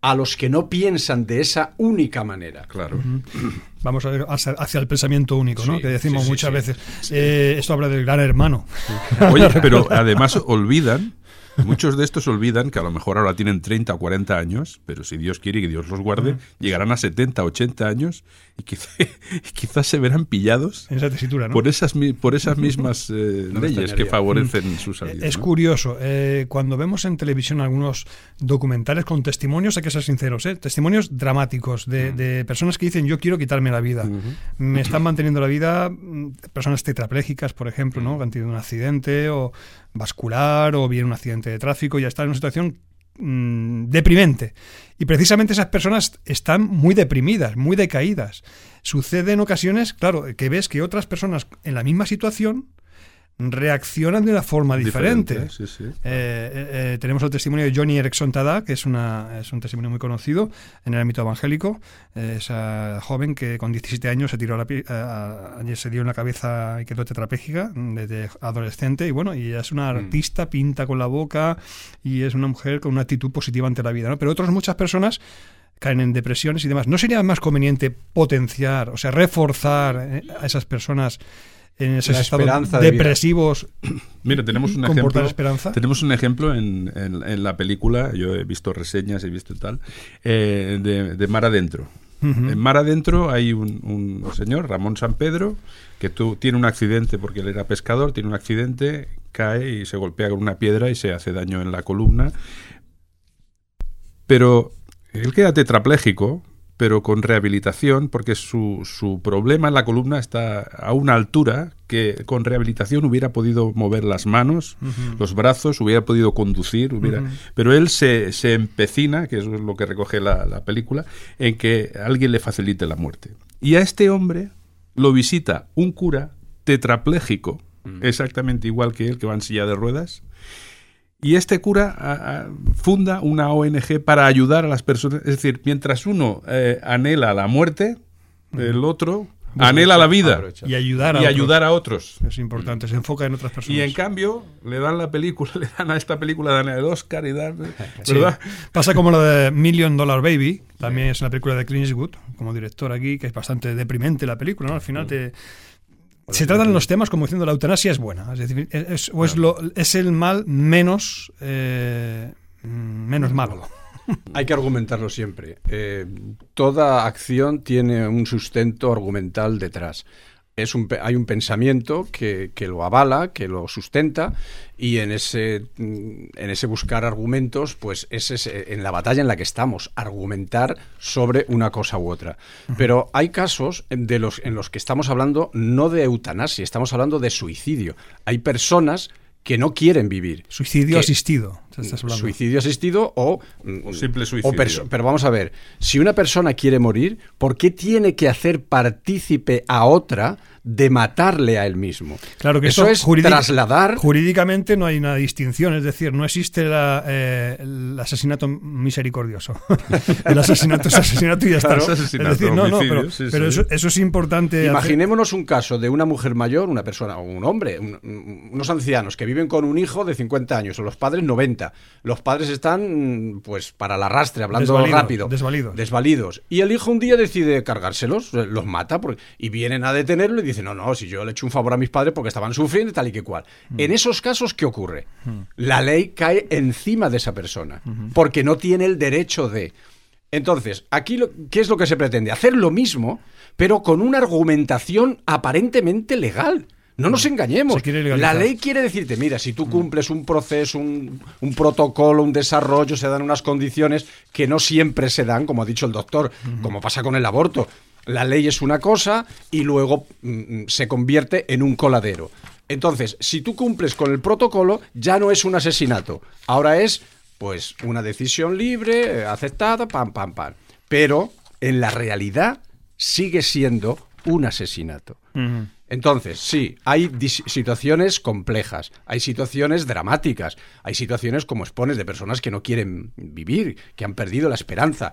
a los que no piensan de esa única manera. Claro. <clears throat> Vamos a ver hacia, el pensamiento único, ¿no? que decimos muchas veces. Eh, esto habla del gran hermano. Oye, pero <laughs> además olvidan Muchos de estos olvidan que a lo mejor ahora tienen 30 o 40 años, pero si Dios quiere que Dios los guarde, llegarán a 70, 80 años <laughs> y quizás se verán pillados por, esas, por esas mismas eh, <laughs> leyes que favorecen su salida. Es curioso, eh, cuando vemos en televisión algunos documentales con testimonios, hay que ser sinceros, ¿eh? testimonios dramáticos de, personas que dicen yo quiero quitarme la vida, me están manteniendo la vida, mm, personas tetraplégicas, por ejemplo, ¿no? que han tenido un accidente o vascular o bien un accidente de tráfico, ya están en una situación mm, deprimente. Y precisamente esas personas están muy deprimidas, muy decaídas. Sucede en ocasiones, claro, que ves que otras personas en la misma situación reaccionan de una forma diferente. Eh, eh, eh, tenemos el testimonio de Johnny Erickson Tada, que es, una, es un testimonio muy conocido en el ámbito evangélico. esa joven que con 17 años se tiró la, se dio en la cabeza y quedó tetrapléjica desde adolescente. Y bueno, y es una mm. artista, pinta con la boca y es una mujer con una actitud positiva ante la vida. ¿no? Pero otras muchas personas caen en depresiones y demás. ¿No sería más conveniente potenciar, o sea, reforzar a esas personas en esos estados depresivos. Mira, tenemos un ejemplo. Esperanza? Tenemos un ejemplo en, en, la película, yo he visto reseñas, he visto tal, eh, de, Mar Adentro. En Mar Adentro hay un, señor, Ramón San Pedro, que tú, tiene un accidente porque él era pescador, tiene un accidente, cae y se golpea con una piedra y se hace daño en la columna. Pero Él queda tetrapléjico, pero con rehabilitación, porque su, su, problema en la columna está a una altura que con rehabilitación hubiera podido mover las manos, los brazos, hubiera podido conducir, hubiera... pero él se, se, empecina, que es lo que recoge la, la película, en que alguien le facilite la muerte. Y a este hombre lo visita un cura tetrapléjico, exactamente igual que él, que va en silla de ruedas, y este cura funda una ONG para ayudar a las personas. Es decir, mientras uno eh, anhela la muerte, el otro anhela la vida y ayudar a, y ayudar a otros. Es importante, se enfoca en otras personas. Y en cambio, le dan la película, <laughs> le dan a esta película, dan el Oscar y dan. <laughs> Pasa como lo de <laughs> Million Dollar Baby, también es una película de Clint Eastwood, como director aquí, que es bastante deprimente la película, ¿no? Al final te se tratan los temas como diciendo la eutanasia es buena, es decir, es, o es, lo, es el mal menos, eh, menos malo. Hay que argumentarlo siempre. Eh, toda acción tiene un sustento argumental detrás es un, hay un pensamiento que, lo avala, que lo sustenta, y en ese, en ese buscar argumentos, pues es en la batalla en la que estamos, argumentar sobre una cosa u otra. Pero hay casos de los, en los que estamos hablando no de eutanasia, estamos hablando de suicidio. Hay personas que no quieren vivir. Suicidio asistido. Suicidio asistido o, o simple suicidio. pero vamos a ver, si una persona quiere morir, ¿por qué tiene que hacer partícipe a otra de matarle a él mismo. Claro que eso, es trasladar. Jurídicamente no hay una distinción, es decir, no existe eh, el asesinato misericordioso. <laughs> el asesinato es asesinato y ya está. es decir, no, no, pero, Eso, es importante. Imaginémonos un caso de una mujer mayor, una persona o un hombre, unos ancianos que viven con un hijo de 50 años o los padres 90. Los padres están, pues, para el arrastre, hablando rápido. Desvalidos. Desvalidos. Y el hijo un día decide cargárselos, los mata y vienen a detenerlo y dice, no, no, si yo le he hecho un favor a mis padres porque estaban sufriendo tal y que cual. Mm. En esos casos, ¿qué ocurre? Mm. La ley cae encima de esa persona porque no tiene el derecho de... Entonces, aquí, ¿qué es lo que se pretende? Hacer lo mismo, pero con una argumentación aparentemente legal. No nos engañemos. La ley quiere decirte, mira, si tú cumples un proceso, un, un, protocolo, un desarrollo, se dan unas condiciones que no siempre se dan, como ha dicho el doctor, como pasa con el aborto la ley es una cosa y luego mm, mm, se convierte en un coladero. Entonces, si tú cumples con el protocolo, ya no es un asesinato. Ahora es, pues, una decisión libre, aceptada, pam, pam, pam. Pero, en la realidad, sigue siendo un asesinato. Entonces, sí, hay situaciones complejas, hay situaciones dramáticas, hay situaciones, como expones, de personas que no quieren vivir, que han perdido la esperanza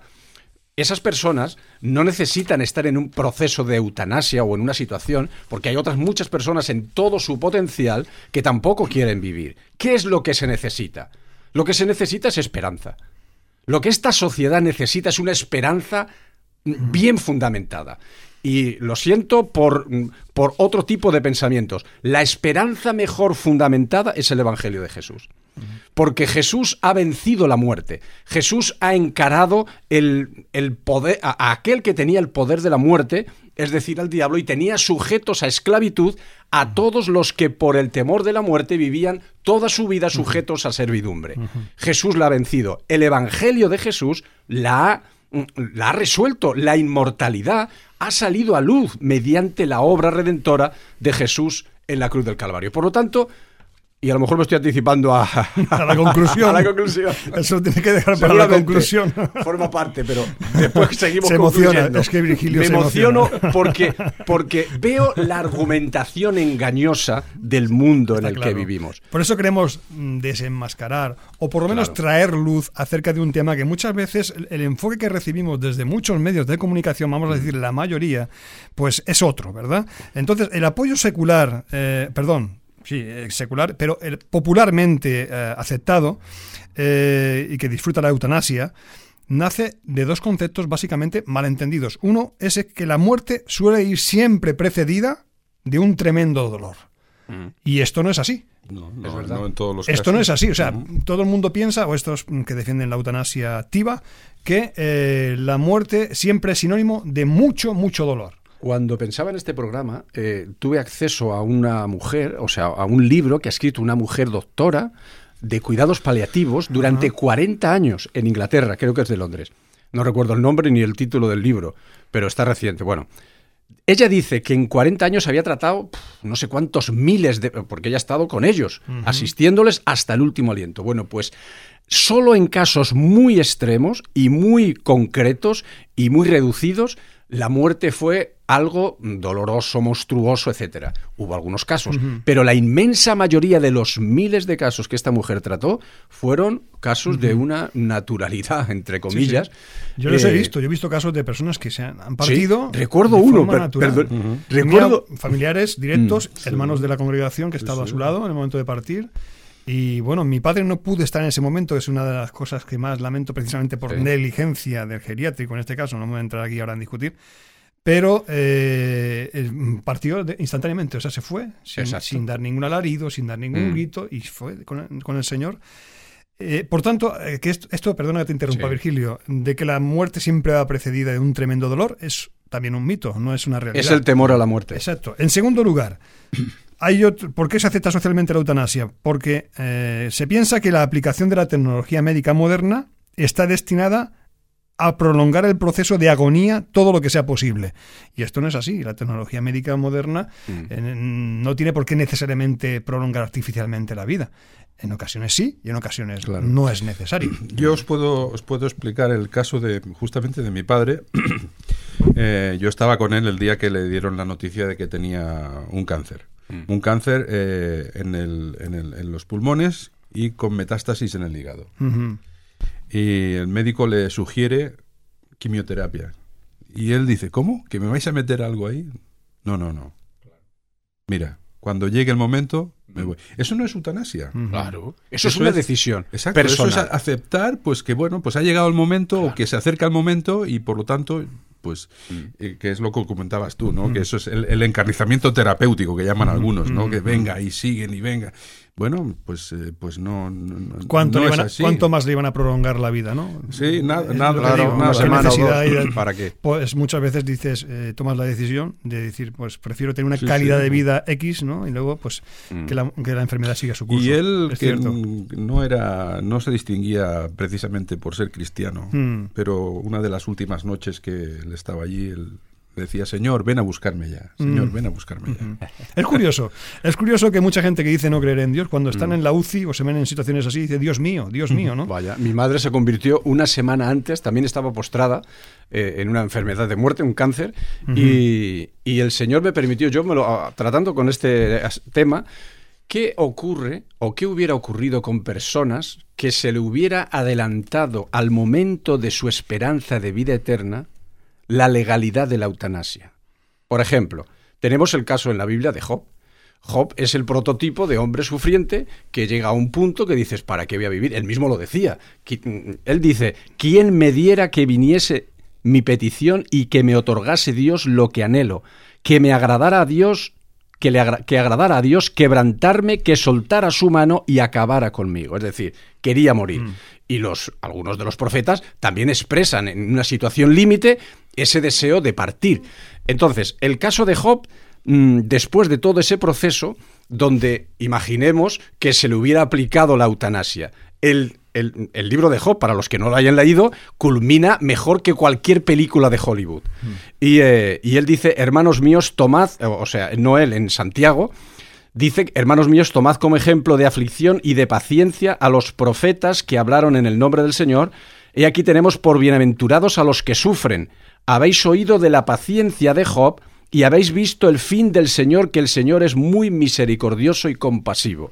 esas personas no necesitan estar en un proceso de eutanasia o en una situación, porque hay otras muchas personas en todo su potencial que tampoco quieren vivir. ¿Qué es lo que se necesita? Lo que se necesita es esperanza. Lo que esta sociedad necesita es una esperanza bien fundamentada. Y lo siento por, por otro tipo de pensamientos. La esperanza mejor fundamentada es el Evangelio de Jesús. Porque Jesús ha vencido la muerte. Jesús ha encarado el, poder, a, aquel que tenía el poder de la muerte, es decir, al diablo, y tenía sujetos a esclavitud a todos los que por el temor de la muerte vivían toda su vida sujetos a servidumbre. Jesús la ha vencido. El Evangelio de Jesús la la ha resuelto. La inmortalidad ha salido a luz mediante la obra redentora de Jesús en la cruz del Calvario. Por lo tanto, y a lo mejor me estoy anticipando a, la conclusión. <laughs> a la conclusión. Eso tiene que dejar para la conclusión. Forma parte, pero después seguimos se emociona. Es que Virgilio me emociono porque, porque veo la argumentación engañosa del mundo en el que vivimos. Por eso queremos mm, desenmascarar o por lo menos traer luz acerca de un tema que muchas veces el, enfoque que recibimos desde muchos medios de comunicación, vamos a decir la mayoría, pues es otro, ¿verdad? Entonces, el apoyo secular, eh, perdón, sí, eh, secular, pero el popularmente eh, aceptado eh, y que disfruta la eutanasia, nace de dos conceptos básicamente malentendidos. Uno es que la muerte suele ir siempre precedida de un tremendo dolor. Mm. Y esto no es así. No, es verdad. en todos los Esto no es así. O sea, todo el mundo piensa, o estos que defienden la eutanasia activa, que la muerte siempre es sinónimo de mucho, mucho dolor. Cuando pensaba en este programa, eh, tuve acceso a una mujer, o sea, a un libro que ha escrito una mujer doctora de cuidados paliativos durante 40 años en Inglaterra, creo que es de Londres. no recuerdo el nombre ni el título del libro, pero está reciente. Bueno, ella dice que en 40 años había tratado no sé cuántos miles de... porque ella ha estado con ellos, asistiéndoles hasta el último aliento. Bueno, pues solo en casos muy extremos y muy concretos y muy reducidos, la muerte fue algo doloroso, monstruoso, etcétera. Hubo algunos casos, pero la inmensa mayoría de los miles de casos que esta mujer trató fueron casos de una naturalidad, entre comillas. Yo los he eh, visto, yo he visto casos de personas que se han, partido. recuerdo uno, recuerdo familiares directos, mm, hermanos de la congregación que estaba a su lado en el momento de partir. Y bueno, mi padre no pudo estar en ese momento, es una de las cosas que más lamento precisamente por negligencia del geriátrico en este caso, no me voy a entrar aquí ahora en discutir, pero eh, partió instantáneamente, o sea, se fue sin, dar ningún alarido, sin dar ningún mm. grito y fue con, el Señor. Eh, por tanto, eh, que esto, perdona que te interrumpa, Virgilio, de que la muerte siempre va precedida de un tremendo dolor es también un mito, no es una realidad. Es el temor a la muerte. Exacto. En segundo lugar, hay ¿por qué se acepta socialmente la eutanasia? Porque eh, se piensa que la aplicación de la tecnología médica moderna está destinada a prolongar el proceso de agonía todo lo que sea posible. Y esto no es así. La tecnología médica moderna mm. eh, no tiene por qué necesariamente prolongar artificialmente la vida. En ocasiones sí y en ocasiones no es necesario. Yo os puedo, os puedo explicar el caso de justamente de mi padre. <coughs> Eh, yo estaba con él el día que le dieron la noticia de que tenía un cáncer. Mm. Un cáncer eh, en, el, en, el, en, los pulmones y con metástasis en el hígado. Y el médico le sugiere quimioterapia. Y él dice, ¿cómo? ¿Que me vais a meter algo ahí? No, no, no. Mira, cuando llegue el momento, me voy. Eso no es eutanasia. Claro. Eso, es una decisión. Exacto. Eso es aceptar, pues que bueno, pues ha llegado el momento o que se acerca el momento y por lo tanto pues mm. eh, que es lo que comentabas tú, ¿no? Mm. Que eso es el, encarnizamiento terapéutico que llaman algunos, ¿no? Que venga y siguen y venga. Bueno, pues, eh, pues no, ¿Cuánto, ¿Cuánto más le iban a prolongar la vida, no? Sí, nada, nada, <laughs> ¿Para qué? Pues muchas veces dices, eh, tomas la decisión de decir, pues prefiero tener una calidad de vida X, ¿no? Y luego, pues, mm. que, la, que, la, enfermedad siga su curso. Y él, que no era, no se distinguía precisamente por ser cristiano, mm. pero una de las últimas noches que él estaba allí, él decía, Señor, ven a buscarme ya. Señor, mm. ven a buscarme ya. Es curioso. Es curioso que mucha gente que dice no creer en Dios, cuando están mm. en la UCI o se ven en situaciones así, dice, Dios mío, Dios mío, ¿no? <laughs> Vaya, mi madre se convirtió una semana antes, también estaba postrada eh, en una enfermedad de muerte, un cáncer, y, el Señor me permitió, yo me lo, tratando con este tema, ¿Qué ocurre o qué hubiera ocurrido con personas que se le hubiera adelantado al momento de su esperanza de vida eterna la legalidad de la eutanasia. Por ejemplo, tenemos el caso en la Biblia de Job. Job es el prototipo de hombre sufriente que llega a un punto que dices, ¿para qué voy a vivir? Él mismo lo decía. Él dice, ¿quién me diera que viniese mi petición y que me otorgase Dios lo que anhelo? Que me agradara a Dios, que, le que agradara a Dios quebrantarme, que soltara su mano y acabara conmigo. Es decir, quería morir. Mm. Y los, algunos de los profetas también expresan en una situación límite ese deseo de partir. Entonces, el caso de Job, mm, después de todo ese proceso, donde imaginemos que se le hubiera aplicado la eutanasia, el, libro de Job, para los que no lo hayan leído, culmina mejor que cualquier película de Hollywood. Mm. Y, eh, y, él dice, hermanos míos, tomad, o sea, Noel en Santiago, dice, hermanos míos, tomad como ejemplo de aflicción y de paciencia a los profetas que hablaron en el nombre del Señor. Y aquí tenemos por bienaventurados a los que sufren habéis oído de la paciencia de Job y habéis visto el fin del Señor, que el Señor es muy misericordioso y compasivo.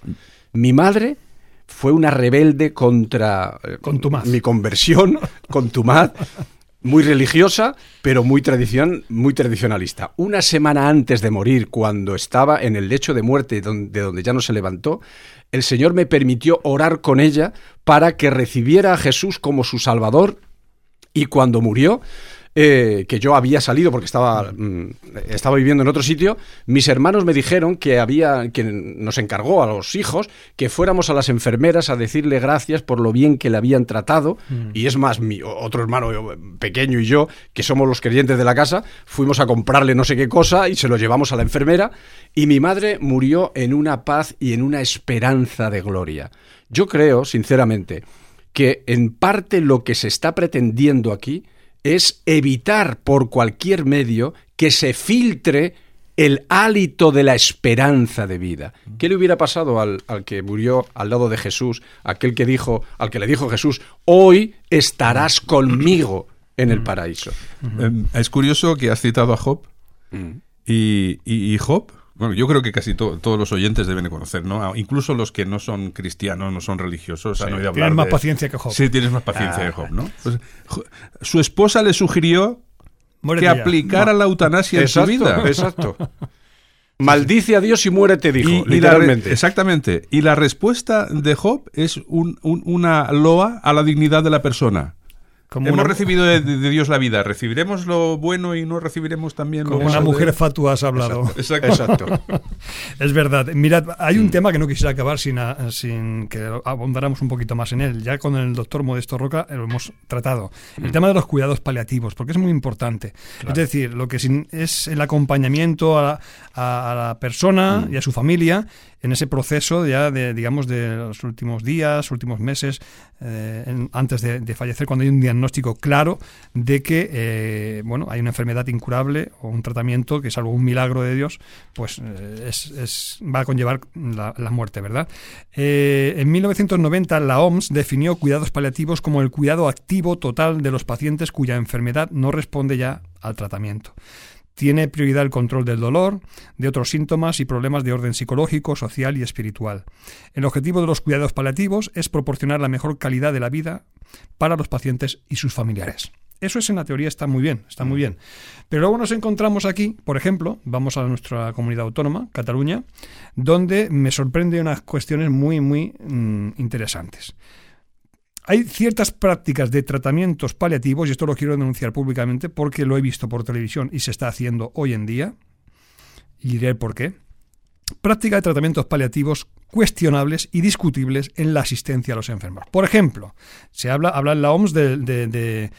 Mi madre fue una rebelde contra eh, mi conversión, <laughs> contumaz, muy religiosa, pero muy, tradición, muy tradicionalista. Una semana antes de morir, cuando estaba en el lecho de muerte de donde ya no se levantó, el Señor me permitió orar con ella para que recibiera a Jesús como su Salvador y cuando murió, eh, que yo había salido porque estaba, mm, estaba viviendo en otro sitio, mis hermanos me dijeron que había, que nos encargó a los hijos que fuéramos a las enfermeras a decirle gracias por lo bien que le habían tratado. Mm. Y es más, mi otro hermano pequeño y yo, que somos los creyentes de la casa, fuimos a comprarle no sé qué cosa y se lo llevamos a la enfermera. Y mi madre murió en una paz y en una esperanza de gloria. Yo creo, sinceramente, que en parte lo que se está pretendiendo aquí es evitar por cualquier medio que se filtre el hálito de la esperanza de vida. ¿Qué le hubiera pasado al, al, que murió al lado de Jesús, aquel que dijo, al que le dijo Jesús, hoy estarás conmigo en el paraíso? Eh, es curioso que has citado a Job mm. y, y, y, Job. Bueno, yo creo que casi to todos los oyentes deben de conocer, ¿no? Incluso los que no son cristianos, no son religiosos, sí, han oído hablar Tienes más de... paciencia que Job. Sí, tienes más paciencia ah. que Job, ¿no? Pues, su esposa le sugirió Muérete que aplicara no. la eutanasia exacto, en su vida. Exacto. <laughs> Maldice a Dios y muérete, dijo, y, literalmente. Y exactamente. Y la respuesta de Job es un, un, una loa a la dignidad de la persona. Como Hemos una... recibido de, de, Dios la vida, recibiremos lo bueno y no recibiremos también Como lo una malo mujer de... fatua has hablado. Exacto. <laughs> Exacto. es verdad. Mirad, hay un mm. tema que no quisiera acabar sin, a, sin que abondáramos un poquito más en él. Ya con el doctor Modesto Roca lo hemos tratado. El mm. tema de los cuidados paliativos, porque es muy importante. Claro. Es decir, lo que sin, es el acompañamiento a, a, a la persona mm. y a su familia en ese proceso ya de, digamos, de los últimos días, últimos meses, eh, antes de, fallecer, cuando hay un diagnóstico claro de que, eh, bueno, hay una enfermedad incurable o un tratamiento que, salvo un milagro de Dios, pues eh, es, es, va a conllevar la, la muerte, ¿verdad? En 1990 la OMS definió cuidados paliativos como el cuidado activo total de los pacientes cuya enfermedad no responde ya al tratamiento. Tiene prioridad el control del dolor, de otros síntomas y problemas de orden psicológico, social y espiritual. El objetivo de los cuidados paliativos es proporcionar la mejor calidad de la vida para los pacientes y sus familiares. Eso es en la teoría está muy bien, está muy bien. Pero luego nos encontramos aquí, por ejemplo, vamos a nuestra comunidad autónoma, Cataluña, donde me sorprende unas cuestiones muy, muy mmm, interesantes. Hay ciertas prácticas de tratamientos paliativos, y esto lo quiero denunciar públicamente porque lo he visto por televisión y se está haciendo hoy en día, y diré por qué. Práctica de tratamientos paliativos cuestionables y discutibles en la asistencia a los enfermos. Por ejemplo, se habla, habla en la OMS de,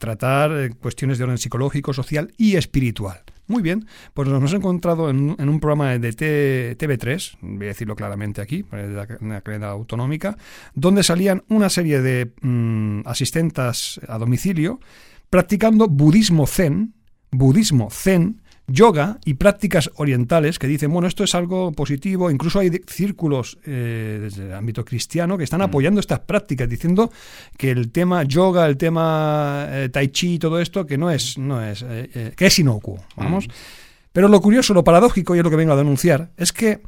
tratar eh, cuestiones de orden psicológico, social y espiritual. Muy bien, pues nos hemos encontrado en, un programa de T, TV3, voy a decirlo claramente aquí, de la, la cadena autonómica, donde salían una serie de mmm, asistentes a domicilio practicando budismo zen, budismo zen, yoga y prácticas orientales que dicen, bueno, esto es algo positivo, incluso hay círculos eh, desde el ámbito cristiano que están apoyando estas prácticas, diciendo que el tema yoga, el tema eh, tai chi y todo esto, que no es, no es, eh, que es inocuo, vamos. Mm. Pero lo curioso, lo paradójico, y es lo que vengo a denunciar, es que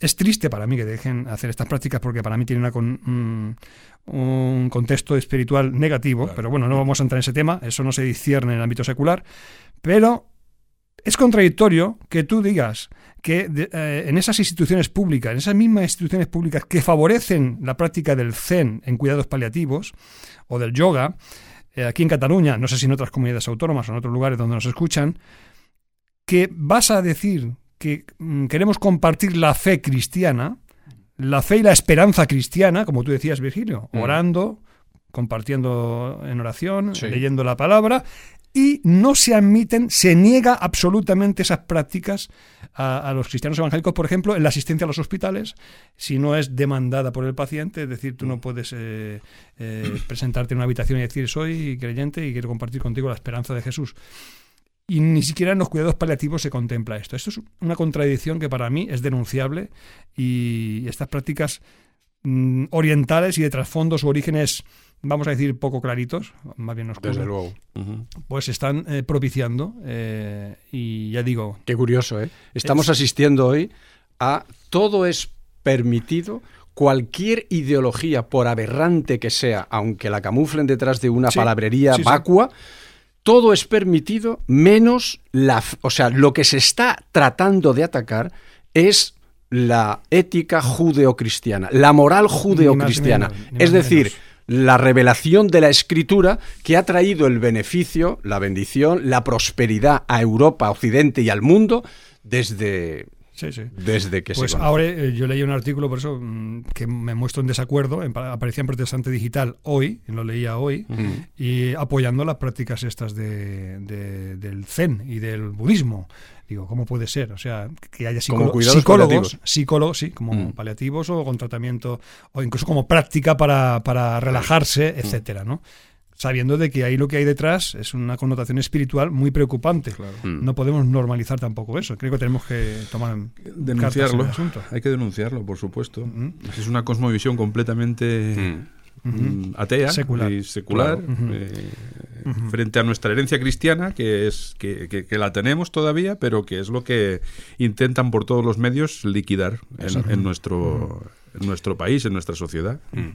es triste para mí que dejen hacer estas prácticas porque para mí tiene una con, un, un, contexto espiritual negativo, claro. pero bueno, no vamos a entrar en ese tema, eso no se discierne en el ámbito secular, pero es contradictorio que tú digas que de, eh, en esas instituciones públicas, en esas mismas instituciones públicas que favorecen la práctica del Zen en cuidados paliativos o del yoga, eh, aquí en Cataluña, no sé si en otras comunidades autónomas o en otros lugares donde nos escuchan, que vas a decir que mm, queremos compartir la fe cristiana, la fe y la esperanza cristiana, como tú decías, Virgilio, mm. orando, compartiendo en oración, sí. leyendo la palabra, y no se admiten, se niega absolutamente esas prácticas a, a, los cristianos evangélicos, por ejemplo, en la asistencia a los hospitales, si no es demandada por el paciente, es decir, tú no puedes eh, eh, <clears throat> presentarte en una habitación y decir soy creyente y quiero compartir contigo la esperanza de Jesús. Y ni siquiera en los cuidados paliativos se contempla esto. Esto es una contradicción que para mí es denunciable y estas prácticas mmm, orientales y de trasfondos u orígenes vamos a decir, poco claritos, más bien oscuros. Desde luego. Uh -huh. Pues están eh, propiciando eh, y ya digo... Qué curioso, ¿eh? Estamos es... asistiendo hoy a todo es permitido cualquier ideología, por aberrante que sea, aunque la camuflen detrás de una sí, palabrería sí, vacua, sí. todo es permitido menos la... O sea, lo que se está tratando de atacar es la ética judeocristiana, la moral judeocristiana. Es decir, menos la revelación de la escritura que ha traído el beneficio, la bendición, la prosperidad a Europa, a Occidente y al mundo desde Sí, sí. Desde que pues se ahora eh, yo leí un artículo, por eso mm, que me muestro en desacuerdo, en, aparecía en Protestante Digital hoy, lo leía hoy, y apoyando las prácticas estas de, del Zen y del budismo. Digo, ¿cómo puede ser? O sea, que haya psicólogos, psicólogos, sí, como mm. paliativos o con tratamiento, o incluso como práctica para, para relajarse, mm. etcétera, ¿no? sabiendo de que ahí lo que hay detrás es una connotación espiritual muy preocupante. Mm. No podemos normalizar tampoco eso. Creo que tenemos que tomar denunciarlo. Hay que denunciarlo, por supuesto. Es una cosmovisión completamente mm, atea y secular eh, frente a nuestra herencia cristiana, que es que, la tenemos todavía, pero que es lo que intentan por todos los medios liquidar en, nuestro en nuestro país, en nuestra sociedad. Mm.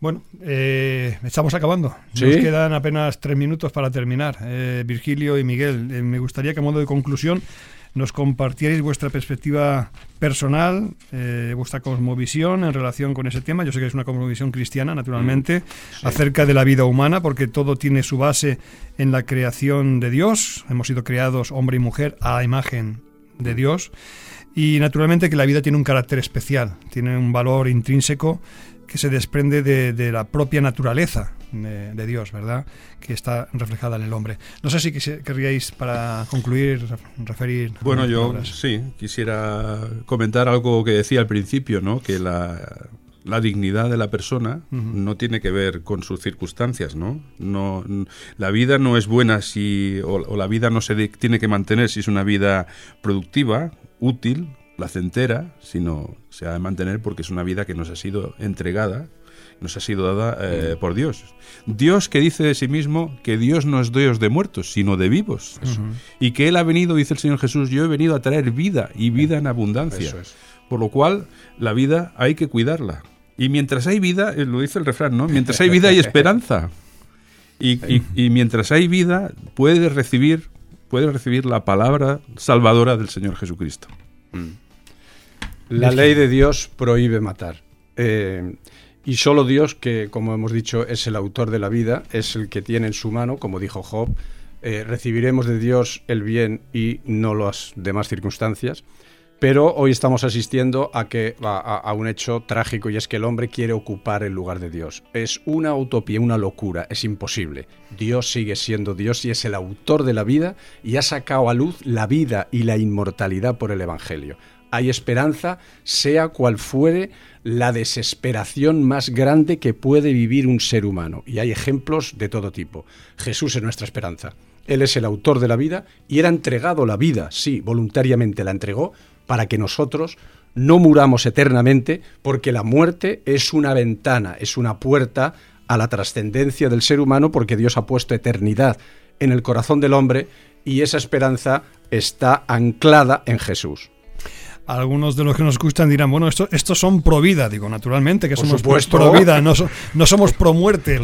Bueno, eh, estamos acabando. Nos quedan apenas tres minutos para terminar. Eh, Virgilio y Miguel, eh, me gustaría que a modo de conclusión nos compartierais vuestra perspectiva personal, vuestra cosmovisión en relación con ese tema. Yo sé que es una cosmovisión cristiana, naturalmente, mm. acerca de la vida humana, porque todo tiene su base en la creación de Dios. Hemos sido creados, hombre y mujer, a la imagen de Dios. Y naturalmente que la vida tiene un carácter especial, tiene un valor intrínseco que se desprende de, la propia naturaleza de, Dios, ¿verdad? Que está reflejada en el hombre. No sé si querríais, para concluir, referir. Bueno, yo sí, quisiera comentar algo que decía al principio, ¿no? Que la, dignidad de la persona no tiene que ver con sus circunstancias, ¿no? no la vida no es buena si, o, o, la vida no se tiene que mantener si es una vida productiva, útil, placentera, sino se ha de mantener porque es una vida que nos ha sido entregada, nos ha sido dada eh, por Dios. Dios que dice de sí mismo que Dios no es Dios de muertos, sino de vivos. Y que Él ha venido, dice el Señor Jesús, yo he venido a traer vida y vida en abundancia. Por lo cual, la vida hay que cuidarla. Y mientras hay vida, eh, lo dice el refrán, ¿no? Mientras hay vida hay esperanza. Y, y mientras hay vida, puedes recibir puede recibir la palabra salvadora del Señor Jesucristo. Mm. La ley de Dios prohíbe matar. Eh, y solo Dios, que como hemos dicho es el autor de la vida, es el que tiene en su mano, como dijo Job, eh, recibiremos de Dios el bien y no las demás circunstancias. Pero hoy estamos asistiendo a, que, a, un hecho trágico y es que el hombre quiere ocupar el lugar de Dios. Es una utopía, una locura, es imposible. Dios sigue siendo Dios y es el autor de la vida y ha sacado a luz la vida y la inmortalidad por el Evangelio. Hay esperanza, sea cual fuere la desesperación más grande que puede vivir un ser humano. Y hay ejemplos de todo tipo. Jesús es nuestra esperanza. Él es el autor de la vida y era entregado la vida, sí, voluntariamente la entregó para que nosotros no muramos eternamente, porque la muerte es una ventana, es una puerta a la trascendencia del ser humano, porque Dios ha puesto eternidad en el corazón del hombre y esa esperanza está anclada en Jesús algunos de los que nos gustan dirán, bueno, esto, estos son pro vida. Digo, naturalmente que somos pro vida, no, no, somos pro muerte.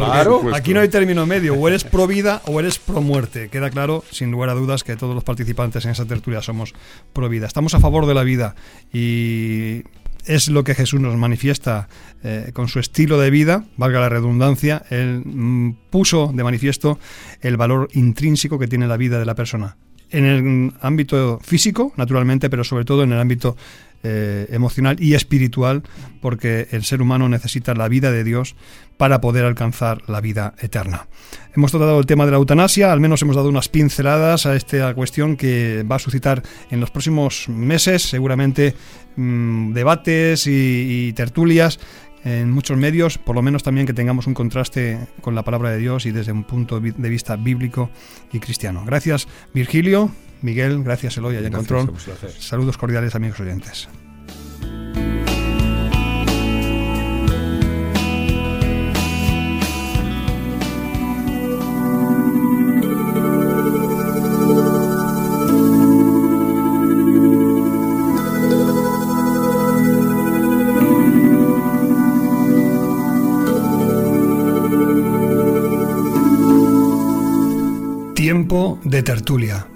aquí no hay término medio, o eres pro vida o eres pro muerte. Queda claro, sin lugar a dudas, que todos los participantes en esa tertulia somos pro vida. Estamos a favor de la vida y es lo que Jesús nos manifiesta eh, con su estilo de vida, valga la redundancia, él mm, puso de manifiesto el valor intrínseco que tiene la vida de la persona en el ámbito físico, naturalmente, pero sobre todo en el ámbito eh, emocional y espiritual, porque el ser humano necesita la vida de Dios para poder alcanzar la vida eterna. Hemos tratado el tema de la eutanasia, al menos hemos dado unas pinceladas a esta cuestión que va a suscitar en los próximos meses seguramente mm, debates y tertulias en muchos medios, por lo menos también que tengamos un contraste con la palabra de Dios y desde un punto de vista bíblico y cristiano. Gracias Virgilio, Miguel, gracias Eloy, allá en control. Saludos cordiales amigos oyentes. De tertulia.